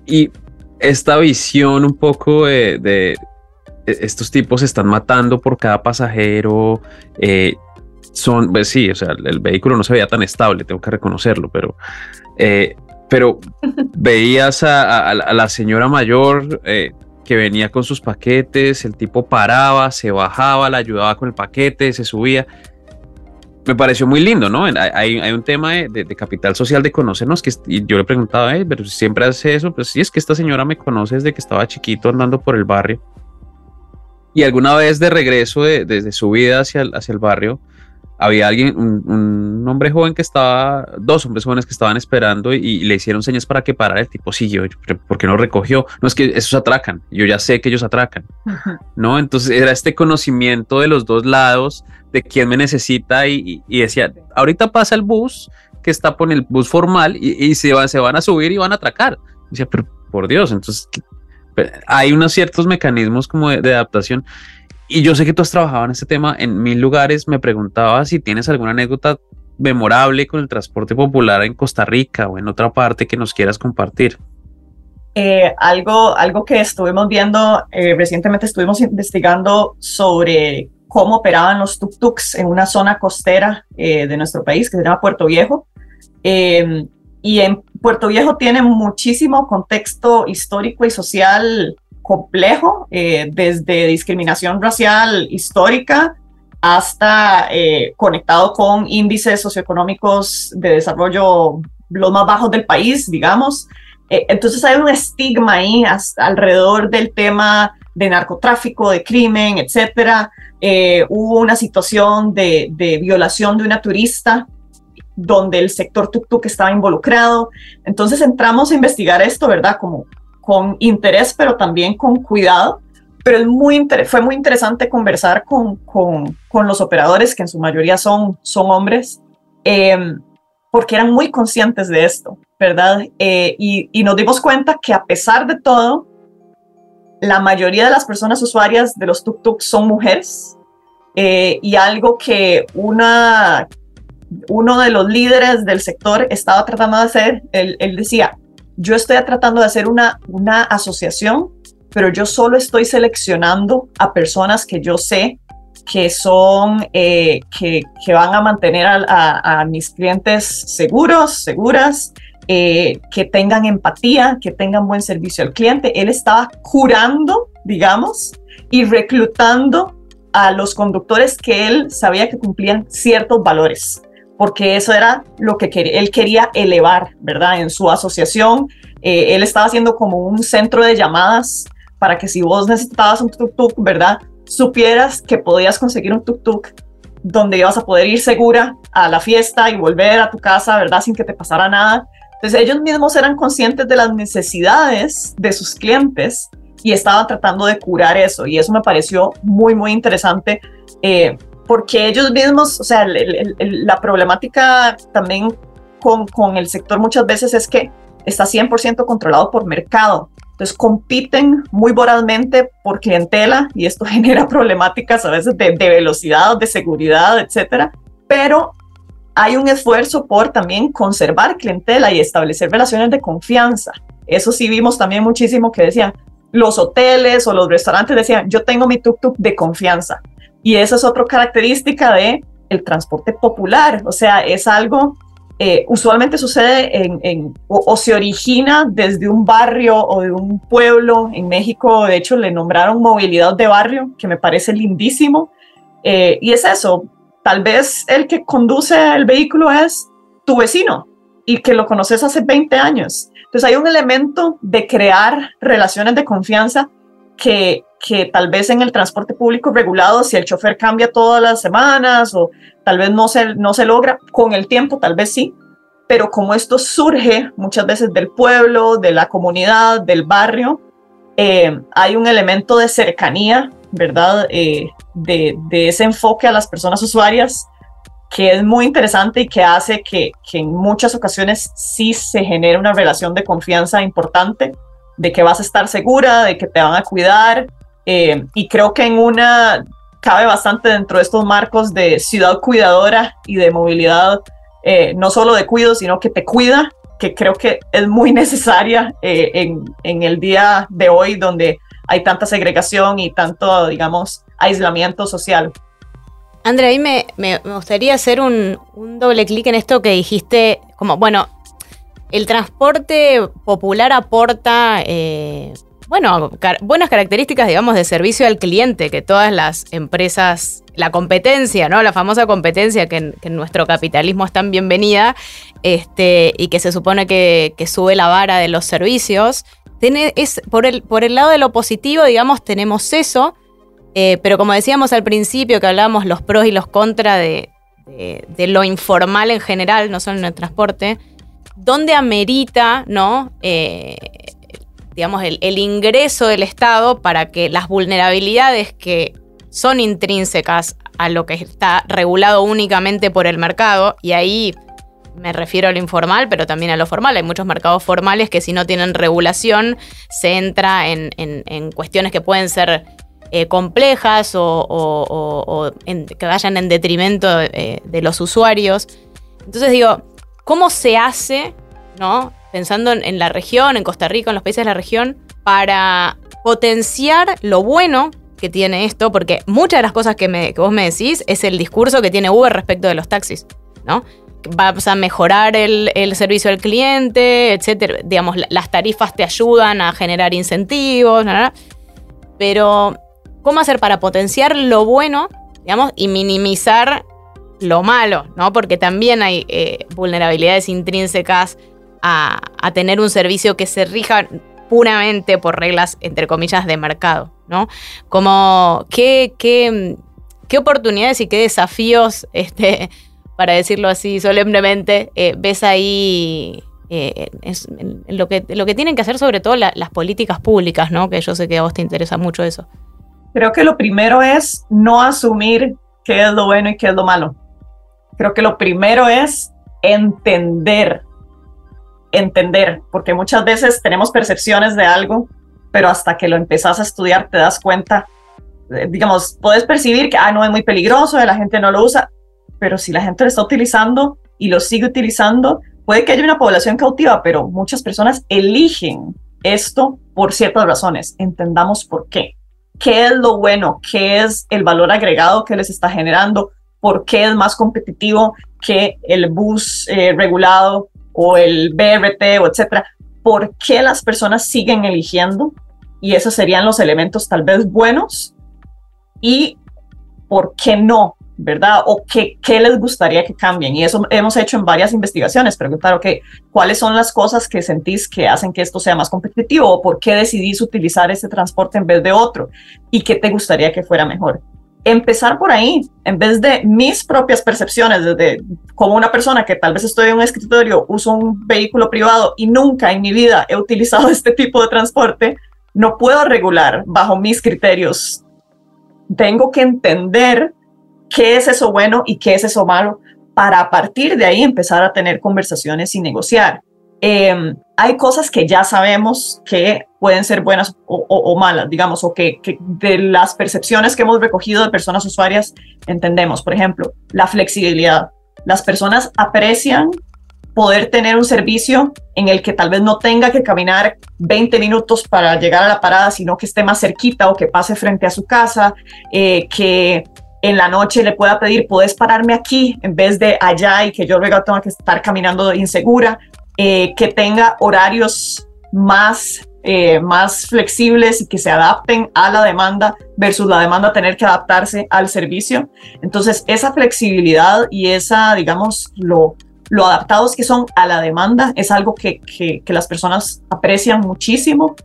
Y esta visión un poco de, estos tipos se están matando por cada pasajero. Eh, son, pues sí, o sea, el vehículo no se veía tan estable, tengo que reconocerlo, pero eh, pero veías a, la señora mayor eh, que venía con sus paquetes, el tipo paraba, se bajaba, la ayudaba con el paquete, se subía. Me pareció muy lindo, ¿no? Hay, un tema de, capital social de conocernos que y yo le preguntaba, pero siempre hace eso, pues sí, es que esta señora me conoce desde que estaba chiquito andando por el barrio. Y alguna vez de regreso desde su vida hacia hacia el barrio, había alguien, un, hombre joven que estaba, dos hombres jóvenes que estaban esperando y, le hicieron señas para que parara. El tipo siguió, porque no recogió? No es que esos atracan, yo ya sé que ellos atracan, ¿no? Entonces era este conocimiento de los dos lados, de quién me necesita y, decía, ahorita pasa el bus que está por el bus formal y, se, van, se van a subir y van a atracar. decía, pero por Dios, entonces hay unos ciertos mecanismos como de adaptación y yo sé que tú has trabajado en este tema en mil lugares. Me preguntaba si tienes alguna anécdota memorable con el transporte popular en Costa Rica o en otra parte que nos quieras compartir. eh, algo, algo que estuvimos viendo, eh, recientemente estuvimos investigando sobre cómo operaban los tuk-tuks en una zona costera eh, de nuestro país que se llama Puerto Viejo. Em, y en Puerto Viejo tiene muchísimo contexto histórico y social complejo, desde discriminación racial histórica hasta conectado con índices socioeconómicos de desarrollo los más bajos del país, digamos. Eh, entonces hay un estigma ahí alrededor del tema de narcotráfico, de crimen, etcétera. Eh, hubo una situación de, violación de una turista donde el sector tuk-tuk estaba involucrado. Entonces entramos a investigar esto, ¿verdad? Como con interés, pero también con cuidado. Pero es muy fue muy interesante conversar con, con, con, los operadores, que en su mayoría son, son hombres, eh, porque eran muy conscientes de esto. ¿verdad? Eh, y, nos dimos cuenta que a pesar de todo, la mayoría de las personas usuarias de los tuk-tuk son mujeres. Eh, y algo que una, uno de los líderes del sector estaba tratando de hacer, él, decía, yo estoy tratando de hacer una, una asociación, pero yo solo estoy seleccionando a personas que yo sé que son, eh, que, que, van a mantener a, a, mis clientes seguros, seguras, eh, que tengan empatía, que tengan buen servicio al cliente. Él estaba curando, digamos, y reclutando a los conductores que él sabía que cumplían ciertos valores, porque eso era lo que él quería elevar, ¿verdad? En su asociación, eh, él estaba haciendo como un centro de llamadas para que si vos necesitabas un tuk-tuk, ¿verdad? Supieras que podías conseguir un tuk-tuk donde ibas a poder ir segura a la fiesta y volver a tu casa, ¿verdad? Sin que te pasara nada. Entonces ellos mismos eran conscientes de las necesidades de sus clientes y estaban tratando de curar eso. Y eso me pareció muy, muy interesante eh, porque ellos mismos, o sea, la problemática también con, con el sector muchas veces es que está 100% controlado por mercado. Entonces compiten muy vorazmente por clientela y esto genera problemáticas a veces de, de velocidad, de seguridad, etcétera. Pero hay un esfuerzo por también conservar clientela y establecer relaciones de confianza. Eso sí vimos también muchísimo que decían, los hoteles o los restaurantes decían, yo tengo mi tuk-tuk de confianza. Y esa es otra característica de el transporte popular. O sea, es algo, eh, usualmente sucede en, o, se origina desde un barrio o de un pueblo. En México, de hecho, le nombraron movilidad de barrio, que me parece lindísimo. Eh, y es eso, Tal vez el que conduce el vehículo es tu vecino y que lo conoces hace 20 años. Entonces hay un elemento de crear relaciones de confianza que, que tal vez en el transporte público regulado, si el chofer cambia todas las semanas o tal vez no se, no se logra, con el tiempo tal vez sí, pero como esto surge muchas veces del pueblo, de la comunidad, del barrio, eh, hay un elemento de cercanía, ¿verdad? Eh, de, ese enfoque a las personas usuarias que es muy interesante y que hace que, en muchas ocasiones sí se genere una relación de confianza importante, de que vas a estar segura, de que te van a cuidar. Eh, y creo que en una cabe bastante dentro de estos marcos de ciudad cuidadora y de movilidad, eh, no solo de cuido, sino que te cuida, que creo que es muy necesaria eh, en, en el día de hoy donde hay tanta segregación y tanto, digamos, aislamiento social. Andrea, a mí me, gustaría hacer un, doble clic en esto que dijiste, como, bueno, el transporte popular aporta, eh, bueno, buenas características, digamos, de servicio al cliente, que todas las empresas, la competencia, ¿no? La famosa competencia que en, nuestro capitalismo es tan bienvenida, este, y que se supone que, sube la vara de los servicios. Tiene, es, por, el, por el lado de lo positivo, digamos, tenemos eso, eh, pero como decíamos al principio, que hablábamos los pros y los contras de, lo informal en general, no solo en el transporte, ¿dónde amerita, ¿no? Eh, digamos, el, ingreso del Estado para que las vulnerabilidades que son intrínsecas a lo que está regulado únicamente por el mercado, y ahí me refiero a lo informal, pero también a lo formal. Hay muchos mercados formales que si no tienen regulación se entra en, en cuestiones que pueden ser eh, complejas o, que vayan en detrimento de, los usuarios. Entonces digo, ¿cómo se hace ¿no? Pensando en, la región, en Costa Rica, en los países de la región, para potenciar lo bueno que tiene esto, porque muchas de las cosas que, me- vos me decís es el discurso que tiene Uber respecto de los taxis, ¿no? Vas a mejorar el, servicio al cliente, etcétera. Digamos, la- las tarifas te ayudan a generar incentivos, pero ¿cómo hacer para potenciar lo bueno, digamos, y minimizar lo malo, ¿no? Porque también hay eh, vulnerabilidades intrínsecas a, tener un servicio que se rija puramente por reglas, entre comillas, de mercado, ¿no? Como, ¿qué, qué, qué oportunidades y qué desafíos, este, para decirlo así solemnemente, eh, ves ahí eh, lo, que, lo que tienen que hacer sobre todo la- las políticas públicas, ¿no? Que yo sé que a vos te interesa mucho eso. Creo que lo primero es no asumir qué es lo bueno y qué es lo malo. Creo que lo primero es entender, entender, porque muchas veces tenemos percepciones de algo, pero hasta que lo empezás a estudiar te das cuenta, eh, digamos, puedes percibir que, ah, no es muy peligroso, la gente no lo usa, pero si la gente lo está utilizando y lo sigue utilizando, puede que haya una población cautiva, pero muchas personas eligen esto por ciertas razones. Entendamos por qué. Qué es lo bueno, qué es el valor agregado que les está generando, por qué es más competitivo que el bus eh, regulado o el BRT o etcétera, por qué las personas siguen eligiendo y esos serían los elementos tal vez buenos y por qué no, ¿verdad? O qué, qué les gustaría que cambien. Y eso hemos hecho en varias investigaciones, preguntar, ok, ¿cuáles son las cosas que sentís que hacen que esto sea más competitivo o por qué decidís utilizar ese transporte en vez de otro y qué te gustaría que fuera mejor? Empezar por ahí, en vez de mis propias percepciones, desde como una persona que tal vez estoy en un escritorio, uso un vehículo privado y nunca en mi vida he utilizado este tipo de transporte, no puedo regular bajo mis criterios. Tengo que entender qué es eso bueno y qué es eso malo para a partir de ahí empezar a tener conversaciones y negociar. Eh, hay cosas que ya sabemos que pueden ser buenas o, malas, digamos, o que, que de las percepciones que hemos recogido de personas usuarias entendemos. Por ejemplo, la flexibilidad. Las personas aprecian poder tener un servicio en el que tal vez no tenga que caminar 20 minutos para llegar a la parada, sino que esté más cerquita o que pase frente a su casa, eh, que en la noche le pueda pedir, puedes pararme aquí en vez de allá y que yo luego tenga que estar caminando insegura, eh, que tenga horarios más, eh, más flexibles y que se adapten a la demanda versus la demanda tener que adaptarse al servicio. Entonces, esa flexibilidad y esa, digamos, lo, lo adaptados que son a la demanda es algo que, que, las personas aprecian muchísimo.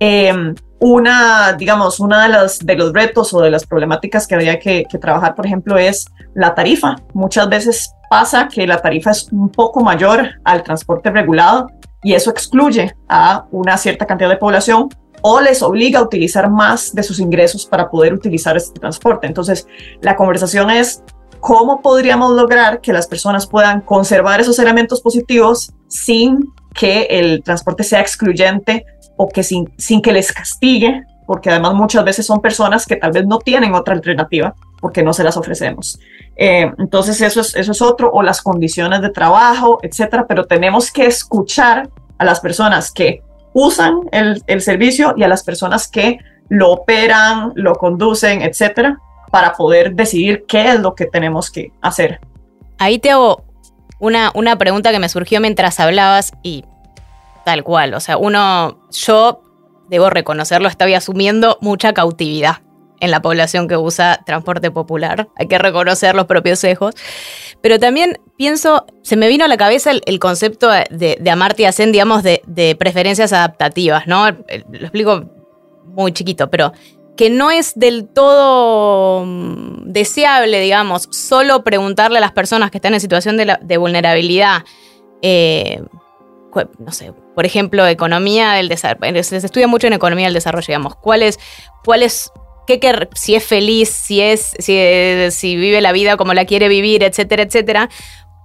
Eh, una, digamos, una de, las, de los retos o de las problemáticas que había que, que, trabajar, por ejemplo, es la tarifa. Muchas veces pasa que la tarifa es un poco mayor al transporte regulado y eso excluye a una cierta cantidad de población o les obliga a utilizar más de sus ingresos para poder utilizar este transporte. Entonces, la conversación es cómo podríamos lograr que las personas puedan conservar esos elementos positivos sin que el transporte sea excluyente o que sin, sin que les castigue, porque además muchas veces son personas que tal vez no tienen otra alternativa porque no se las ofrecemos. Eh, entonces eso es, eso es otro, o las condiciones de trabajo, etcétera, pero tenemos que escuchar a las personas que usan el, el servicio y a las personas que lo operan, lo conducen, etcétera, para poder decidir qué es lo que tenemos que hacer. Ahí te hago una, una pregunta que me surgió mientras hablabas y tal cual, o sea, uno, yo debo reconocerlo, estaba asumiendo mucha cautividad en la población que usa transporte popular. Hay que reconocer los propios sesgos. Pero también pienso, se me vino a la cabeza el, concepto de, Amartya Sen, digamos, de, preferencias adaptativas, ¿no? Lo explico muy chiquito, pero que no es del todo deseable, digamos, solo preguntarle a las personas que están en situación de, vulnerabilidad, eh, no sé, por ejemplo, economía del desarrollo, se estudia mucho en economía del desarrollo, digamos, cuál es, cuál es qué, si es feliz, si, es, si, vive la vida como la quiere vivir, etcétera, etcétera,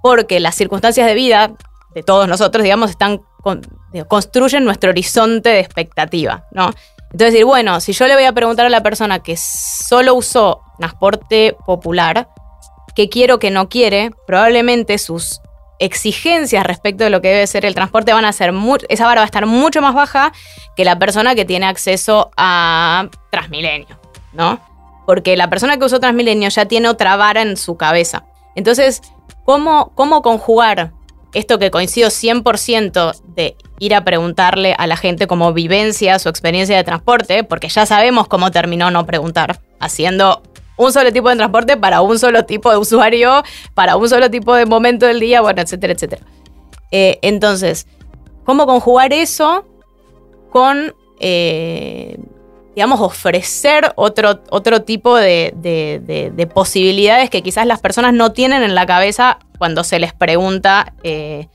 porque las circunstancias de vida de todos nosotros, digamos, están con, construyen nuestro horizonte de expectativa, ¿no? Entonces decir, bueno, si yo le voy a preguntar a la persona que solo usó transporte popular, qué quiero, que no quiere, probablemente sus exigencias respecto de lo que debe ser el transporte van a ser, esa vara va a estar mucho más baja que la persona que tiene acceso a Transmilenio, ¿no? Porque la persona que usó Transmilenio ya tiene otra vara en su cabeza. Entonces, ¿cómo, cómo conjugar esto que coincido 100% de ir a preguntarle a la gente como vivencia, su experiencia de transporte, porque ya sabemos cómo terminó no preguntar, haciendo un solo tipo de transporte para un solo tipo de usuario, para un solo tipo de momento del día, bueno, etcétera, etcétera. Eh, entonces, ¿cómo conjugar eso con, eh, digamos, ofrecer otro, otro tipo de, posibilidades que quizás las personas no tienen en la cabeza cuando se les pregunta eh,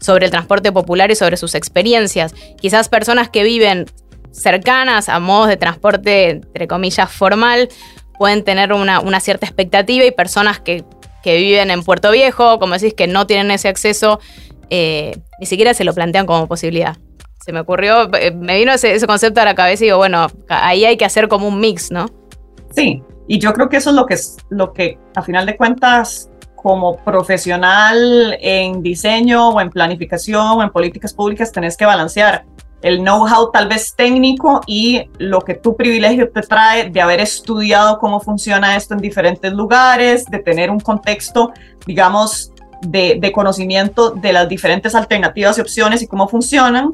sobre el transporte popular y sobre sus experiencias? Quizás personas que viven cercanas a modos de transporte, entre comillas, formal, pueden tener una, cierta expectativa y personas que, viven en Puerto Viejo, como decís, que no tienen ese acceso, eh, ni siquiera se lo plantean como posibilidad. Se me ocurrió, eh, me vino ese, concepto a la cabeza y digo, bueno, ahí hay que hacer como un mix, ¿no? Sí, y yo creo que eso es lo que, lo que a final de cuentas, como profesional en diseño o en planificación o en políticas públicas, tenés que balancear el know-how tal vez técnico y lo que tu privilegio te trae de haber estudiado cómo funciona esto en diferentes lugares, de tener un contexto, digamos, de, conocimiento de las diferentes alternativas y opciones y cómo funcionan,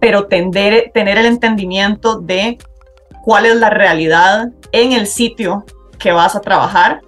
pero tener el entendimiento de cuál es la realidad en el sitio que vas a trabajar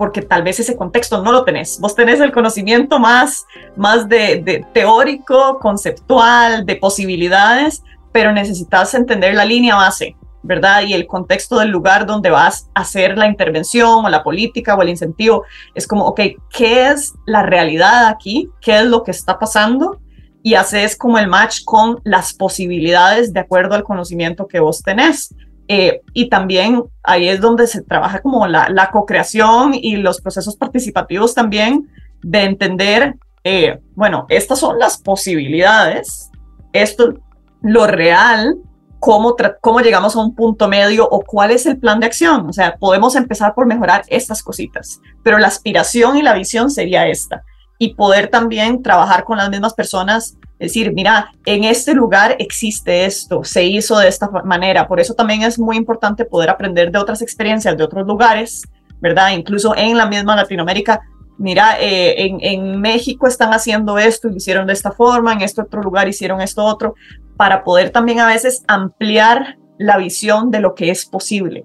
porque tal vez ese contexto no lo tenés. Vos tenés el conocimiento más, más de, teórico, conceptual, de posibilidades, pero necesitas entender la línea base, ¿verdad? Y el contexto del lugar donde vas a hacer la intervención o la política o el incentivo. Es como, ok, ¿qué es la realidad aquí? ¿Qué es lo que está pasando? Y haces como el match con las posibilidades de acuerdo al conocimiento que vos tenés. Eh, y también ahí es donde se trabaja como la, la co-creación y los procesos participativos también de entender, eh, bueno, estas son las posibilidades, esto, lo real, cómo, cómo llegamos a un punto medio o cuál es el plan de acción. O sea, podemos empezar por mejorar estas cositas, pero la aspiración y la visión sería esta. Y poder también trabajar con las mismas personas decir, mira, en este lugar existe esto, se hizo de esta manera. Por eso también es muy importante poder aprender de otras experiencias de otros lugares, ¿verdad? Incluso en la misma Latinoamérica. Mira, eh, en, en, México están haciendo esto y lo hicieron de esta forma, en este otro lugar hicieron esto otro, para poder también a veces ampliar la visión de lo que es posible.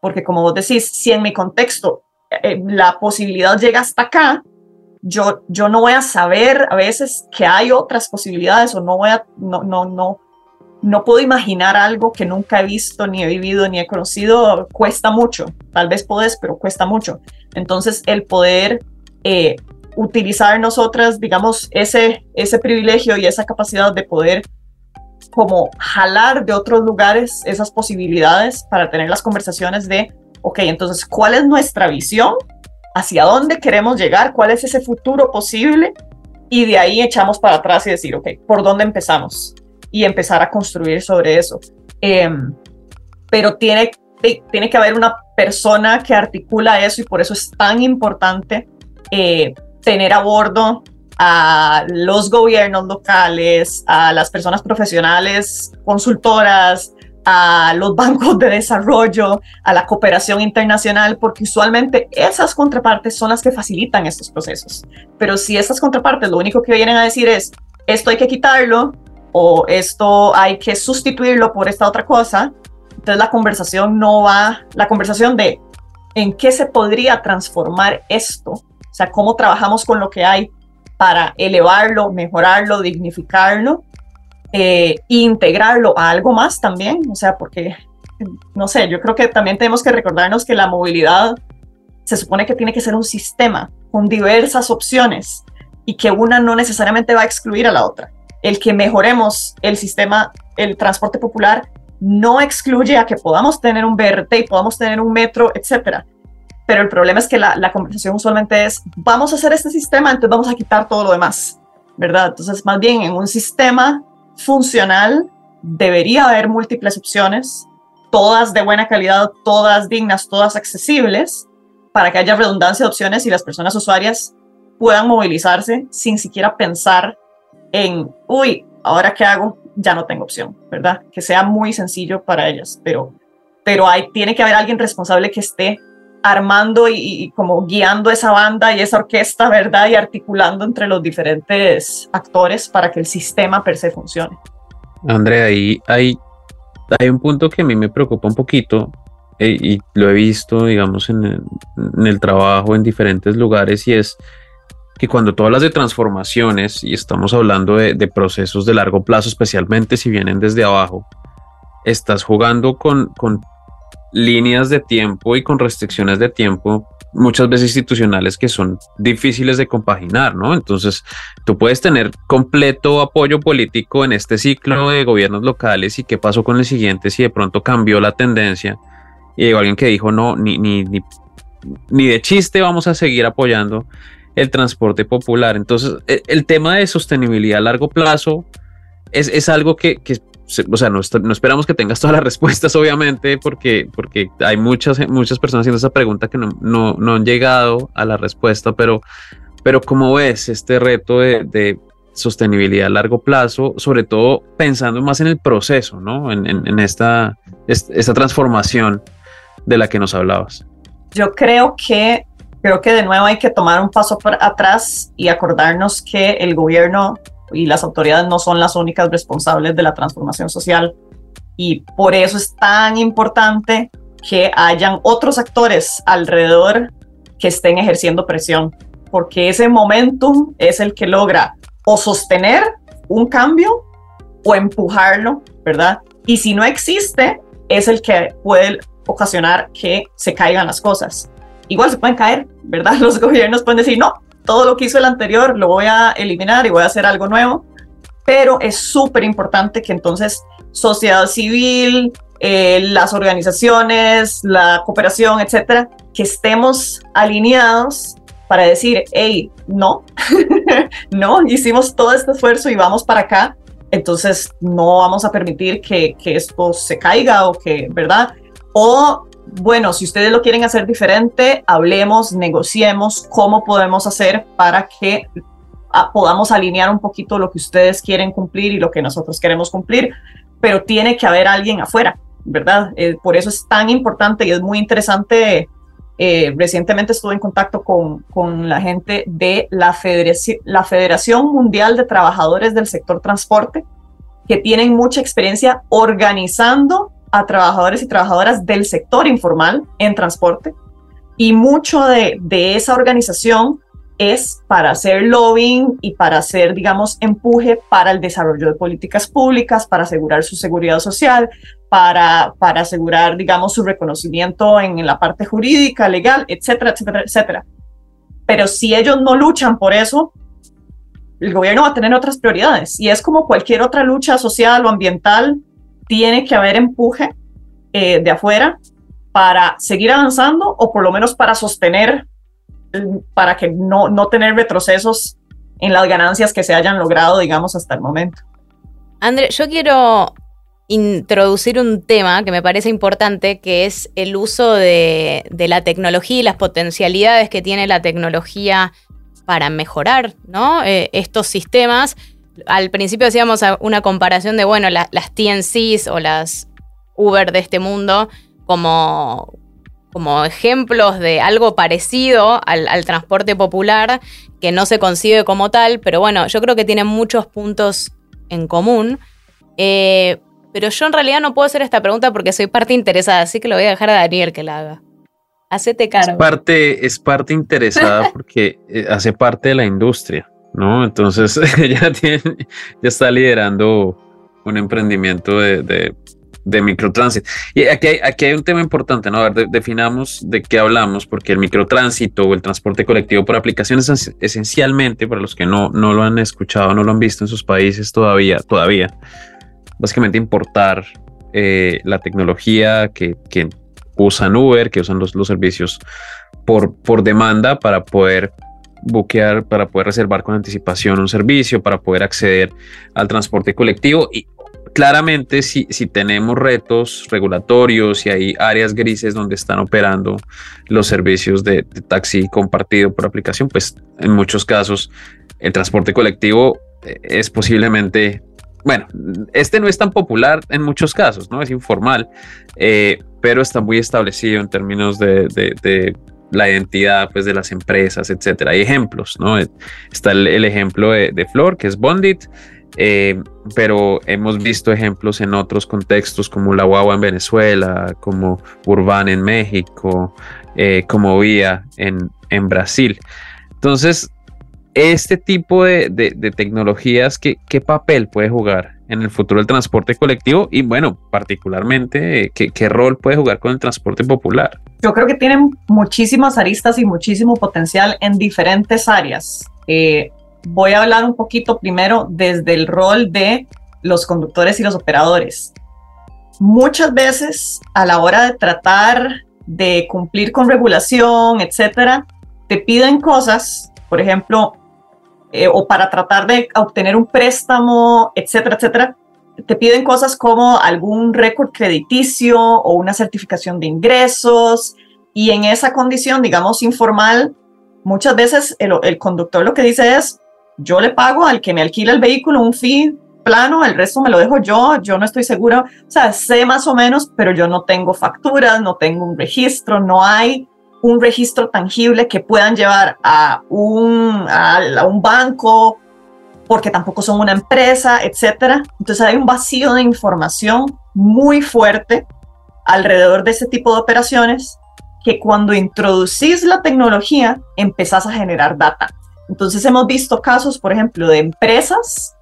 Porque como vos decís, si en mi contexto eh, la posibilidad llega hasta acá, yo, yo no voy a saber a veces que hay otras posibilidades o no voy no, no, no, no puedo imaginar algo que nunca he visto, ni he vivido, ni he conocido, cuesta mucho. Tal vez podés, pero cuesta mucho. Entonces, el poder eh, utilizar nosotras, digamos, ese, ese privilegio y esa capacidad de poder como jalar de otros lugares esas posibilidades para tener las conversaciones de, ok, entonces, ¿cuál es nuestra visión hacia dónde queremos llegar, cuál es ese futuro posible y de ahí echamos para atrás y decir, ok, ¿por dónde empezamos? Y empezar a construir sobre eso. Em, pero tiene, tiene que haber una persona que articula eso y por eso es tan importante eh, tener a bordo a los gobiernos locales, a las personas profesionales, consultoras, a los bancos de desarrollo, a la cooperación internacional, porque usualmente esas contrapartes son las que facilitan estos procesos. Pero si esas contrapartes lo único que vienen a decir es, esto hay que quitarlo o esto hay que sustituirlo por esta otra cosa, entonces la conversación no va, la conversación de en qué se podría transformar esto, o sea, cómo trabajamos con lo que hay para elevarlo, mejorarlo, dignificarlo, integrarlo a algo más también, o sea, porque, no sé, yo creo que también tenemos que recordarnos que la movilidad se supone que tiene que ser un sistema con diversas opciones y que una no necesariamente va a excluir a la otra. El que mejoremos el sistema, el transporte popular, no excluye a que podamos tener un BRT y podamos tener un metro, etcétera. Pero el problema es que la, la conversación usualmente es, vamos a hacer este sistema, entonces vamos a quitar todo lo demás, ¿verdad? Entonces, más bien en un sistema funcional, debería haber múltiples opciones, todas de buena calidad, todas dignas, todas accesibles, para que haya redundancia de opciones y las personas usuarias puedan movilizarse sin siquiera pensar en, uy, ahora qué hago, ya no tengo opción, ¿verdad? Que sea muy sencillo para ellas, pero, pero hay, tiene que haber alguien responsable que esté armando y, como guiando esa banda y esa orquesta, ¿verdad? Y articulando entre los diferentes actores para que el sistema per se funcione. Andrea, ahí hay, hay un punto que a mí me preocupa un poquito eh, y lo he visto, digamos, en el, en el trabajo en diferentes lugares y es que cuando tú hablas de transformaciones y estamos hablando de, de, procesos de largo plazo, especialmente si vienen desde abajo, estás jugando con, con líneas de tiempo y con restricciones de tiempo muchas veces institucionales que son difíciles de compaginar, ¿no? Entonces, tú puedes tener completo apoyo político en este ciclo de gobiernos locales y qué pasó con el siguiente si de pronto cambió la tendencia y hay alguien que dijo, no, ni, ni, ni, ni de chiste vamos a seguir apoyando el transporte popular. Entonces, e, el, tema de sostenibilidad a largo plazo es, es algo que, que, o sea, no, no, esperamos que tengas todas las respuestas, obviamente, porque, porque hay muchas, muchas personas haciendo esa pregunta que no, no, no han llegado a la respuesta, pero, pero ¿cómo ves este reto de, de sostenibilidad a largo plazo, sobre todo pensando más en el proceso, ¿no? En, en, en esta, esta transformación de la que nos hablabas. Yo creo que creo que de nuevo hay que tomar un paso por atrás y acordarnos que el gobierno y las autoridades no son las únicas responsables de la transformación social y por eso es tan importante que hayan otros actores alrededor que estén ejerciendo presión, porque ese momentum es el que logra o sostener un cambio o empujarlo, ¿verdad? Y si no existe, es el que puede ocasionar que se caigan las cosas igual se pueden caer, ¿verdad? Los gobiernos pueden decir, no, todo lo que hizo el anterior lo voy a eliminar y voy a hacer algo nuevo, pero es súper importante que entonces sociedad civil, eh, las organizaciones, la cooperación, etcétera, que estemos alineados para decir, hey, no, no, hicimos todo este esfuerzo y vamos para acá, entonces no vamos a permitir que, que esto se caiga o que, ¿verdad? O bueno, si ustedes lo quieren hacer diferente, hablemos, negociemos cómo podemos hacer para que ah, podamos alinear un poquito lo que ustedes quieren cumplir y lo que nosotros queremos cumplir, pero tiene que haber alguien afuera, ¿verdad? Eh, por eso es tan importante y es muy interesante. Eh, recientemente estuve en contacto con, con la gente de la Federación, la Federación Mundial de Trabajadores del Sector Transporte, que tienen mucha experiencia organizando a trabajadores y trabajadoras del sector informal en transporte y mucho de, esa organización es para hacer lobbying y para hacer, digamos, empuje para el desarrollo de políticas públicas, para asegurar su seguridad social, para, para asegurar, digamos, su reconocimiento en, en la parte jurídica, legal, etcétera, etcétera, etcétera. Pero si ellos no luchan por eso, el gobierno va a tener otras prioridades y es como cualquier otra lucha social o ambiental tiene que haber empuje eh, de afuera para seguir avanzando o por lo menos para sostener, para que no, no tener retrocesos en las ganancias que se hayan logrado, digamos, hasta el momento. André, yo quiero introducir un tema que me parece importante, que es el uso de, de, la tecnología y las potencialidades que tiene la tecnología para mejorar ¿no? eh, estos sistemas al principio hacíamos una comparación de, bueno, la, las TNCs o las Uber de este mundo como, como ejemplos de algo parecido al, al, transporte popular que no se concibe como tal, pero bueno, yo creo que tienen muchos puntos en común. Eh, pero yo en realidad no puedo hacer esta pregunta porque soy parte interesada, así que lo voy a dejar a Daniel que la haga. Hacete cargo. Es parte, es parte interesada porque eh, hace parte de la industria. ¿No? Entonces ella tiene, ya está liderando un emprendimiento de, de, de microtránsito. Y aquí hay, aquí hay un tema importante, ¿no? A ver, de, definamos de qué hablamos, porque el microtránsito o el transporte colectivo por aplicaciones esencialmente, para los que no, no lo han escuchado, no lo han visto en sus países todavía, todavía, básicamente importar eh, la tecnología que, que usan Uber, que usan los, los servicios por, por demanda para poder buquear, para poder reservar con anticipación un servicio, para poder acceder al transporte colectivo y claramente si, si tenemos retos regulatorios y hay áreas grises donde están operando los servicios de, taxi compartido por aplicación, pues en muchos casos el transporte colectivo eh, es posiblemente, bueno, este no es tan popular en muchos casos, ¿no? Es informal, eh, pero está muy establecido en términos de, de, la identidad pues, de las empresas, etcétera. Hay ejemplos, ¿no? Está el, ejemplo de, Flor, que es Bondit, eh, pero hemos visto ejemplos en otros contextos como la guagua en Venezuela, como Urbana en México, eh, como Vía en, en, Brasil. Entonces, este tipo de, de, tecnologías, ¿qué, ¿qué, papel puede jugar en el futuro del transporte colectivo? Y bueno, particularmente, ¿qué, ¿qué, rol puede jugar con el transporte popular? Yo creo que tienen muchísimas aristas y muchísimo potencial en diferentes áreas. Eh, voy a hablar un poquito primero desde el rol de los conductores y los operadores. Muchas veces a la hora de tratar de cumplir con regulación, etcétera, te piden cosas, por ejemplo, eh, o para tratar de obtener un préstamo, etcétera, etcétera, te piden cosas como algún récord crediticio o una certificación de ingresos. Y en esa condición, digamos, informal, muchas veces el, conductor lo que dice es, yo le pago al que me alquila el vehículo un fee plano, el resto me lo dejo yo, yo no estoy segura, o sea, sé más o menos, pero yo no tengo facturas, no tengo un registro, no hay un registro tangible que puedan llevar a un, a, un banco, porque tampoco son una empresa, etcétera. Entonces hay un vacío de información muy fuerte alrededor de ese tipo de operaciones que cuando introducís la tecnología empezás a generar data. Entonces hemos visto casos, por ejemplo, de empresas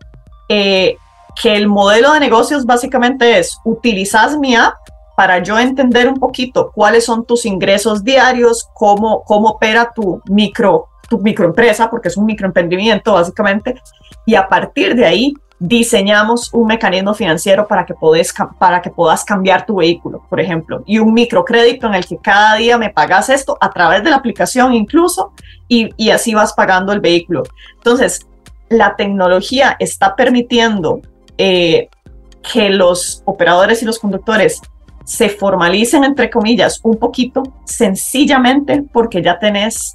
eh, que el modelo de negocios básicamente es utilizas mi app para yo entender un poquito cuáles son tus ingresos diarios, cómo, cómo opera tu micro tu microempresa, porque es un microemprendimiento básicamente, y a partir de ahí diseñamos un mecanismo financiero para que, podés, para que puedas cambiar tu vehículo, por ejemplo, y un microcrédito en el que cada día me pagas esto a través de la aplicación incluso, y, y así vas pagando el vehículo. Entonces, la tecnología está permitiendo eh, que los operadores y los conductores se formalicen, entre comillas, un poquito, sencillamente porque ya tenés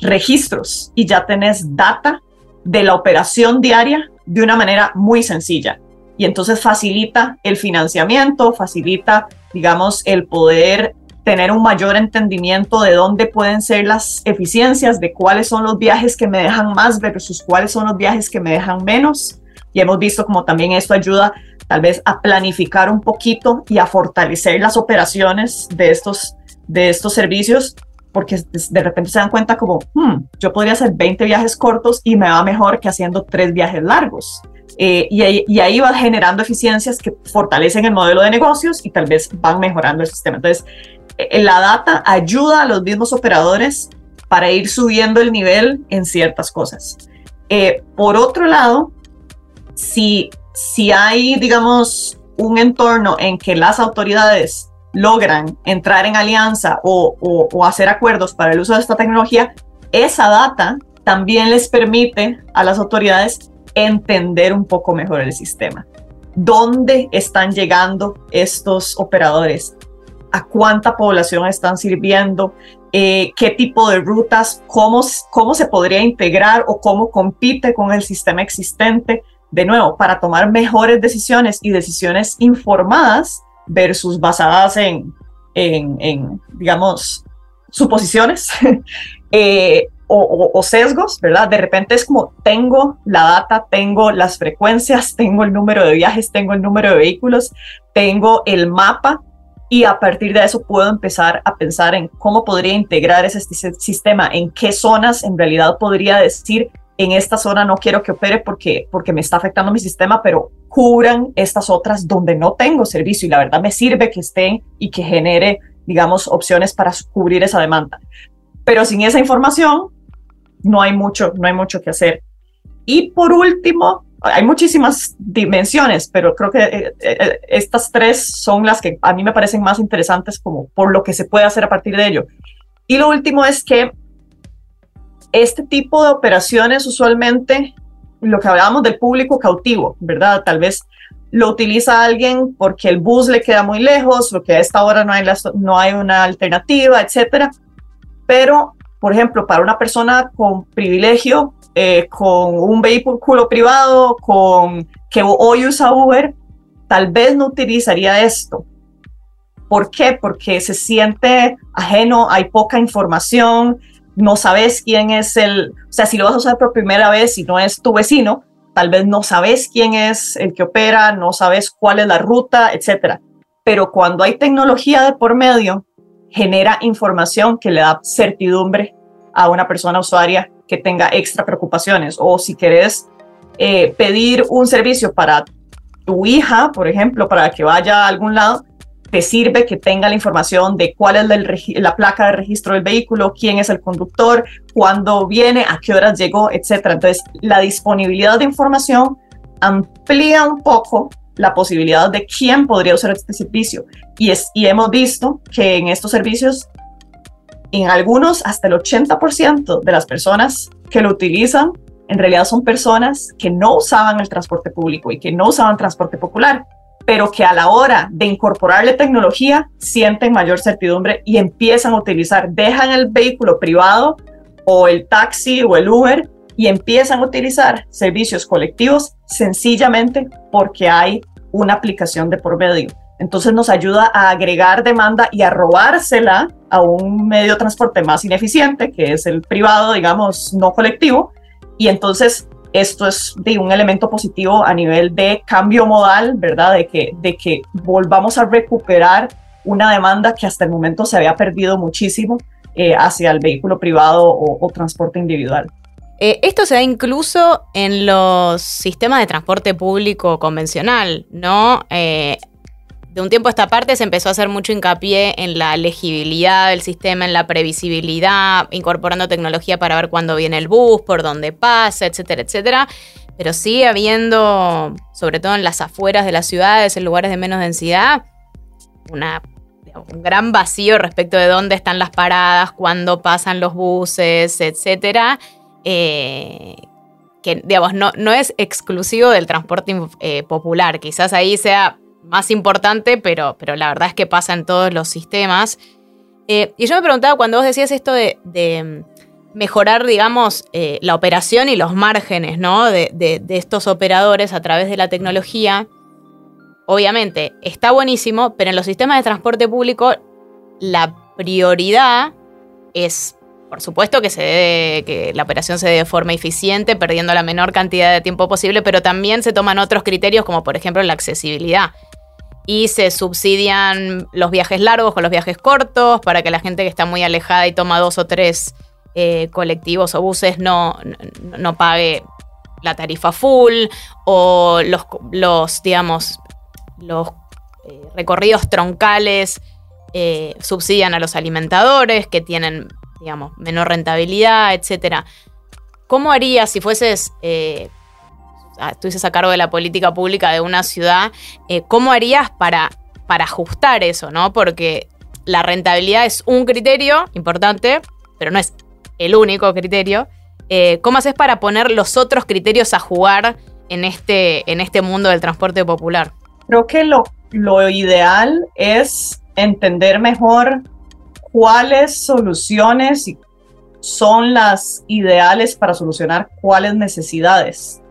registros y ya tenés data de la operación diaria de una manera muy sencilla. Y entonces facilita el financiamiento, facilita, digamos, el poder tener un mayor entendimiento de dónde pueden ser las eficiencias, de cuáles son los viajes que me dejan más versus cuáles son los viajes que me dejan menos. Y hemos visto como también esto ayuda tal vez a planificar un poquito y a fortalecer las operaciones de estos, de estos servicios porque de repente se dan cuenta como, hmm, yo podría hacer 20 viajes cortos y me va mejor que haciendo tres viajes largos. Eh, y, ahí, y, ahí, va generando eficiencias que fortalecen el modelo de negocios y tal vez van mejorando el sistema. Entonces, eh, la data ayuda a los mismos operadores para ir subiendo el nivel en ciertas cosas. Eh, por otro lado, si, si hay, digamos, un entorno en que las autoridades logran entrar en alianza o, hacer acuerdos para el uso de esta tecnología, esa data también les permite a las autoridades entender un poco mejor el sistema. ¿Dónde están llegando estos operadores? ¿A cuánta población están sirviendo? Eh, ¿Qué tipo de rutas? Cómo, ¿Cómo se podría integrar o cómo compite con el sistema existente? De nuevo, para tomar mejores decisiones y decisiones informadas versus basadas en, digamos, suposiciones eh, o, sesgos, ¿verdad? De repente es como tengo la data, tengo las frecuencias, tengo el número de viajes, tengo el número de vehículos, tengo el mapa y a partir de eso puedo empezar a pensar en cómo podría integrar ese sistema, en qué zonas en realidad podría decir en esta zona no quiero que opere porque, porque me está afectando mi sistema, pero cubran estas otras donde no tengo servicio y la verdad me sirve que estén y que genere, digamos, opciones para cubrir esa demanda. Pero sin esa información no hay mucho, no hay mucho que hacer. Y por último, hay muchísimas dimensiones, pero creo que eh, eh, estas tres son las que a mí me parecen más interesantes como por lo que se puede hacer a partir de ello. Y lo último es que este tipo de operaciones usualmente, lo que hablábamos del público cautivo, ¿verdad? Tal vez lo utiliza alguien porque el bus le queda muy lejos, porque a esta hora no hay, no hay una alternativa, etcétera. Pero, por ejemplo, para una persona con privilegio, eh, con un vehículo privado, con que hoy usa Uber, tal vez no utilizaría esto. ¿Por qué? Porque se siente ajeno, hay poca información, no sabes quién es el, o sea, si lo vas a usar por primera vez y no es tu vecino, tal vez no sabes quién es el que opera, no sabes cuál es la ruta, etcétera. Pero cuando hay tecnología de por medio, genera información que le da certidumbre a una persona usuaria que tenga extra preocupaciones. O si quieres eh, pedir un servicio para tu hija, por ejemplo, para que vaya a algún lado, te sirve que tenga la información de cuál es la placa de registro del vehículo, quién es el conductor, cuándo viene, a qué horas llegó, etc. Entonces, la disponibilidad de información amplía un poco la posibilidad de quién podría usar este servicio. Y, es, y hemos visto que en estos servicios, en algunos, hasta el 80% de las personas que lo utilizan, en realidad son personas que no usaban el transporte público y que no usaban transporte popular pero que a la hora de incorporarle tecnología sienten mayor certidumbre y empiezan a utilizar, dejan el vehículo privado o el taxi o el Uber y empiezan a utilizar servicios colectivos sencillamente porque hay una aplicación de por medio. Entonces nos ayuda a agregar demanda y a robársela a un medio de transporte más ineficiente, que es el privado, digamos, no colectivo. Y entonces esto es de un elemento positivo a nivel de cambio modal, ¿verdad? De que, de que volvamos a recuperar una demanda que hasta el momento se había perdido muchísimo eh, hacia el vehículo privado o, transporte individual. Eh, esto se da incluso en los sistemas de transporte público convencional, ¿no? Eh, de un tiempo a esta parte se empezó a hacer mucho hincapié en la legibilidad del sistema, en la previsibilidad, incorporando tecnología para ver cuándo viene el bus, por dónde pasa, etcétera, etcétera. Pero sigue habiendo, sobre todo en las afueras de las ciudades, en lugares de menos densidad, una, un gran vacío respecto de dónde están las paradas, cuándo pasan los buses, etcétera. Eh, que, digamos, no, no es exclusivo del transporte eh, popular. Quizás ahí sea más importante, pero, pero la verdad es que pasa en todos los sistemas. Eh, y yo me preguntaba cuando vos decías esto de, mm, mejorar, digamos, eh, la operación y los márgenes ¿no? de, de, estos operadores a través de la tecnología, obviamente está buenísimo, pero en los sistemas de transporte público la prioridad es, por supuesto, que, se dé, que la operación se dé de forma eficiente, perdiendo la menor cantidad de tiempo posible, pero también se toman otros criterios como, por ejemplo, la accesibilidad y se subsidian los viajes largos con los viajes cortos para que la gente que está muy alejada y toma dos o tres eh, colectivos o buses no, no, pague la tarifa full o los, los digamos, los eh, recorridos troncales eh, subsidian a los alimentadores que tienen, digamos, menor rentabilidad, etc. ¿Cómo harías si fueses estuvieses a cargo de la política pública de una ciudad, eh, ¿cómo harías para, ajustar eso, no? Porque la rentabilidad es un criterio importante, pero no es el único criterio. Eh, ¿Cómo haces para poner los otros criterios a jugar en este, este mundo del transporte popular? Creo que lo ideal es entender mejor cuáles soluciones son las ideales para solucionar cuáles necesidades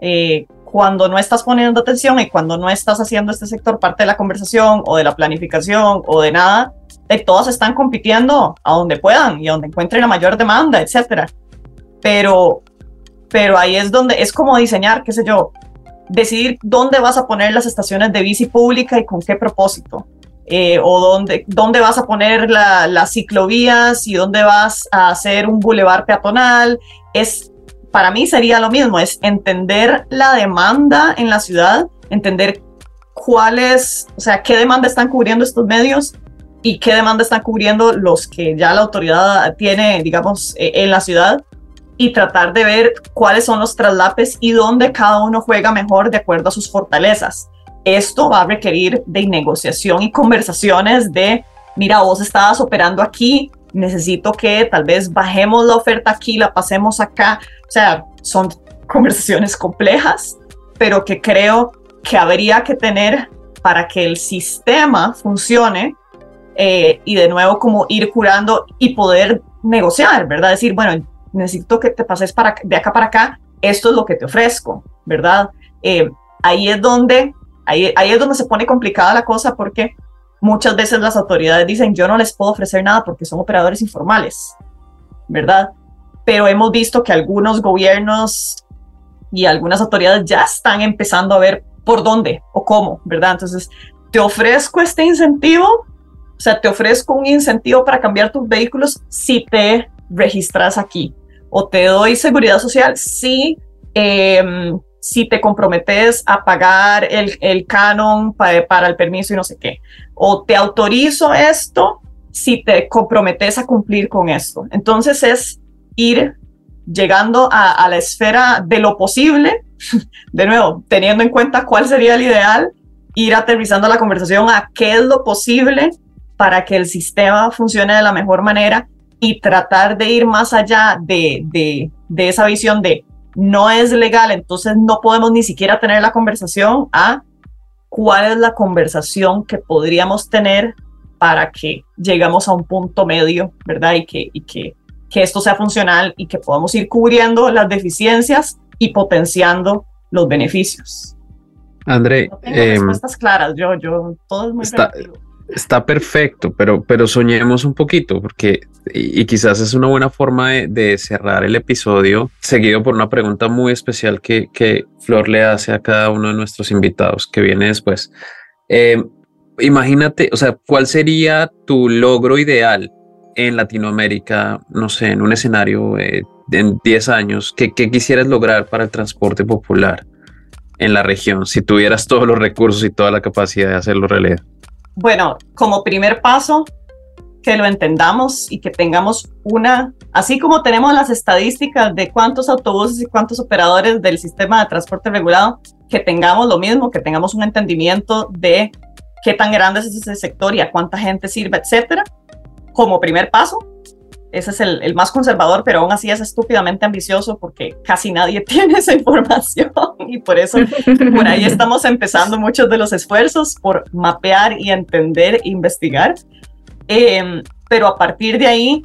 eh, cuando no estás poniendo atención y cuando no estás haciendo este sector parte de la conversación o de la planificación o de nada, de todos están compitiendo a donde puedan y a donde encuentren la mayor demanda, etcétera. Pero, pero ahí es donde es como diseñar, qué sé yo, decidir dónde vas a poner las estaciones de bici pública y con qué propósito. Eh, o dónde, dónde vas a poner las ciclovías y dónde vas a hacer un bulevar peatonal. Es para mí sería lo mismo, es entender la demanda en la ciudad, entender cuáles, o sea, qué demanda están cubriendo estos medios y qué demanda están cubriendo los que ya la autoridad tiene, digamos, e, en la ciudad y tratar de ver cuáles son los traslapes y dónde cada uno juega mejor de acuerdo a sus fortalezas. Esto va a requerir de negociación y conversaciones de, mira, vos estabas operando aquí, necesito que tal vez bajemos la oferta aquí, la pasemos acá. O sea, son conversaciones complejas, pero que creo que habría que tener para que el sistema funcione eh, y de nuevo como ir curando y poder negociar, ¿verdad? Decir, bueno, necesito que te pases para, de acá para acá, esto es lo que te ofrezco, ¿verdad? Eh, ahí es donde, ahí, ahí es donde se pone complicada la cosa porque muchas veces las autoridades dicen, yo no les puedo ofrecer nada porque son operadores informales, ¿verdad? Pero hemos visto que algunos gobiernos y algunas autoridades ya están empezando a ver por dónde o cómo, ¿verdad? Entonces, te ofrezco este incentivo, o sea, te ofrezco un incentivo para cambiar tus vehículos si te registras aquí. O te doy seguridad social si, em, si te comprometes a pagar el, el canon para el permiso y no sé qué. O te autorizo esto si te comprometes a cumplir con esto. Entonces es ir llegando a, la esfera de lo posible, de nuevo, teniendo en cuenta cuál sería el ideal, ir aterrizando la conversación a qué es lo posible para que el sistema funcione de la mejor manera y tratar de ir más allá de, de, esa visión de no es legal, entonces no podemos ni siquiera tener la conversación a cuál es la conversación que podríamos tener para que llegamos a un punto medio, ¿verdad? Y que que esto sea funcional y que podamos ir cubriendo las deficiencias y potenciando los beneficios. André, no tengo em, respuestas claras, yo, yo, todo es muy está, está perfecto, pero, pero soñemos un poquito, porque y, quizás es una buena forma de, cerrar el episodio, seguido por una pregunta muy especial que, que Flor le hace a cada uno de nuestros invitados que viene después. Em, imagínate, o sea, ¿cuál sería tu logro ideal en Latinoamérica, no sé, en un escenario eh, en 10 años, ¿qué, quisieras lograr para el transporte popular en la región si tuvieras todos los recursos y toda la capacidad de hacerlo realidad? Bueno, como primer paso, que lo entendamos y que tengamos una, así como tenemos las estadísticas de cuántos autobuses y cuántos operadores del sistema de transporte regulado, que tengamos lo mismo, que tengamos un entendimiento de qué tan grande es ese sector y a cuánta gente sirve, etcétera, como primer paso. Ese es el, más conservador, pero aún así es estúpidamente ambicioso porque casi nadie tiene esa información y por eso por ahí estamos empezando muchos de los esfuerzos por mapear y entender e investigar. Em, pero a partir de ahí,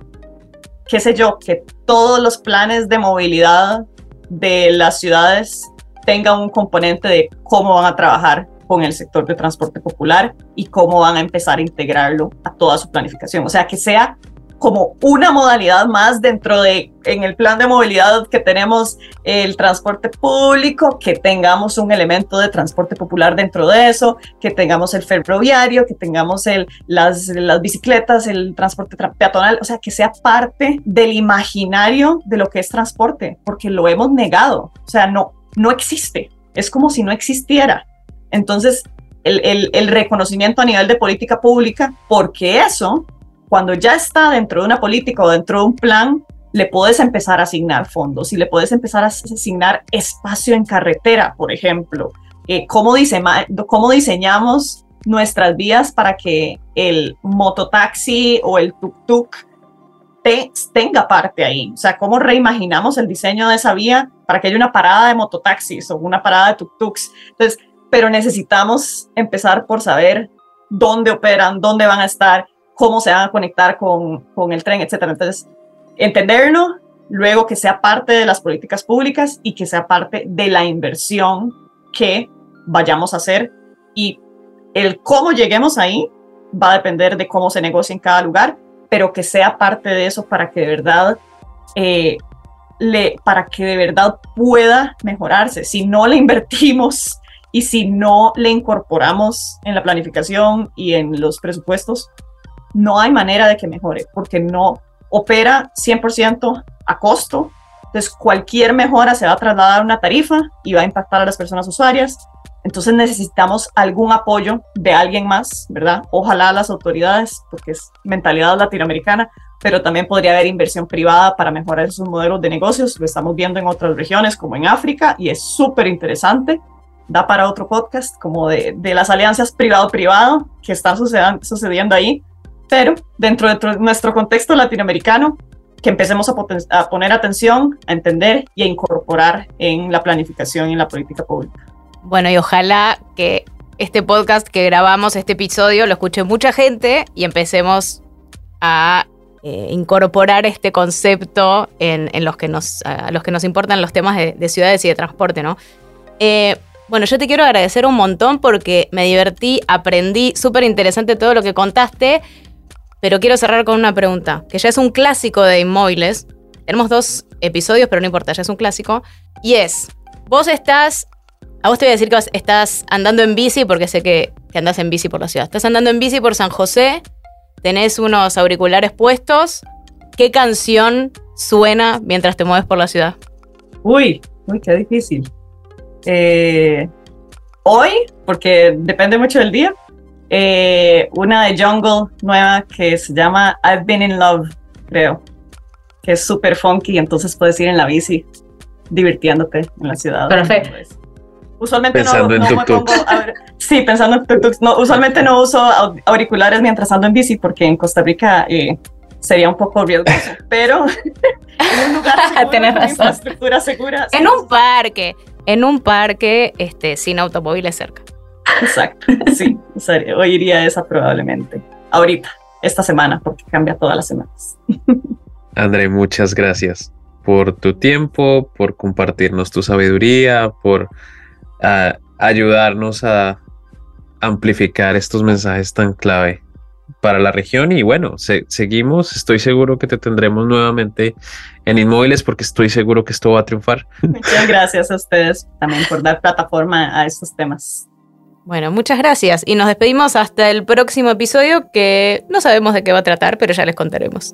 qué sé yo, que todos los planes de movilidad de las ciudades tengan un componente de cómo van a trabajar con el sector de transporte popular y cómo van a empezar a integrarlo a toda su planificación. O sea, que sea como una modalidad más dentro de, en el plan de movilidad que tenemos el transporte público, que tengamos un elemento de transporte popular dentro de eso, que tengamos el ferroviario, que tengamos el, las, bicicletas, el transporte peatonal, o sea, que sea parte del imaginario de lo que es transporte, porque lo hemos negado, o sea, no, no existe, es como si no existiera. Entonces, el, reconocimiento a nivel de política pública, porque eso, cuando ya está dentro de una política o dentro de un plan, le puedes empezar a asignar fondos y le puedes empezar a asignar espacio en carretera, por ejemplo. Eh, ¿cómo, ¿Cómo diseñamos nuestras vías para que el mototaxi o el tuk-tuk tenga parte ahí? O sea, ¿cómo reimaginamos el diseño de esa vía para que haya una parada de mototaxis o una parada de tuk-tuks? Entonces, pero necesitamos empezar por saber dónde operan, dónde van a estar, cómo se van a conectar con, con el tren, etcétera. Entonces, entenderlo, luego que sea parte de las políticas públicas y que sea parte de la inversión que vayamos a hacer y el cómo lleguemos ahí va a depender de cómo se negocia en cada lugar, pero que sea parte de eso para que de verdad eh, le, para que de verdad pueda mejorarse. Si no le invertimos y si no le incorporamos en la planificación y en los presupuestos, no hay manera de que mejore, porque no opera 100% a costo. Entonces, cualquier mejora se va a trasladar a una tarifa y va a impactar a las personas usuarias. Entonces, necesitamos algún apoyo de alguien más, ¿verdad? Ojalá las autoridades, porque es mentalidad latinoamericana, pero también podría haber inversión privada para mejorar sus modelos de negocios. Lo estamos viendo en otras regiones, como en África, y es súper interesante da para otro podcast, como de, de las alianzas privado-privado que están sucediendo ahí, pero dentro de nuestro contexto latinoamericano, que empecemos a, a, poner atención, a entender y a incorporar en la planificación y en la política pública. bueno, y ojalá que este podcast que grabamos, este episodio, lo escuche mucha gente y empecemos a eh, incorporar este concepto en, los que nos, a los que nos importan los temas de, ciudades y de transporte, ¿no? Eh, bueno, yo te quiero agradecer un montón porque me divertí, aprendí, súper interesante todo lo que contaste, pero quiero cerrar con una pregunta, que ya es un clásico de inmóviles. Tenemos dos episodios, pero no importa, ya es un clásico. Y es, vos estás, a vos te voy a decir que estás andando en bici porque sé que, que andás en bici por la ciudad. Estás andando en bici por San José, tenés unos auriculares puestos. ¿Qué canción suena mientras te mueves por la ciudad? Uy, uy, qué difícil. Eh, hoy, porque depende mucho del día, eh, una de Jungle nueva que se llama I've Been in Love, creo, que es súper funky, entonces puedes ir en la bici divirtiéndote en la ciudad. Perfecto. Usualmente pensando no, en tuk -tuk. sí, pensando en tuk no, usualmente no uso auriculares mientras ando en bici porque en Costa Rica eh, sería un poco riesgoso, pero en un lugar seguro, con infraestructura segura. En un parque en un parque este, sin automóviles cerca. Exacto, sí, oiría esa probablemente. Ahorita, esta semana, porque cambia todas las semanas. André, muchas gracias por tu tiempo, por compartirnos tu sabiduría, por ah, ayudarnos a amplificar estos mensajes tan clave para la región y bueno, seguimos, estoy seguro que te tendremos nuevamente en Inmóviles porque estoy seguro que esto va a triunfar. Muchas gracias a ustedes también por dar plataforma a estos temas. Bueno, muchas gracias y nos despedimos hasta el próximo episodio que no sabemos de qué va a tratar, pero ya les contaremos.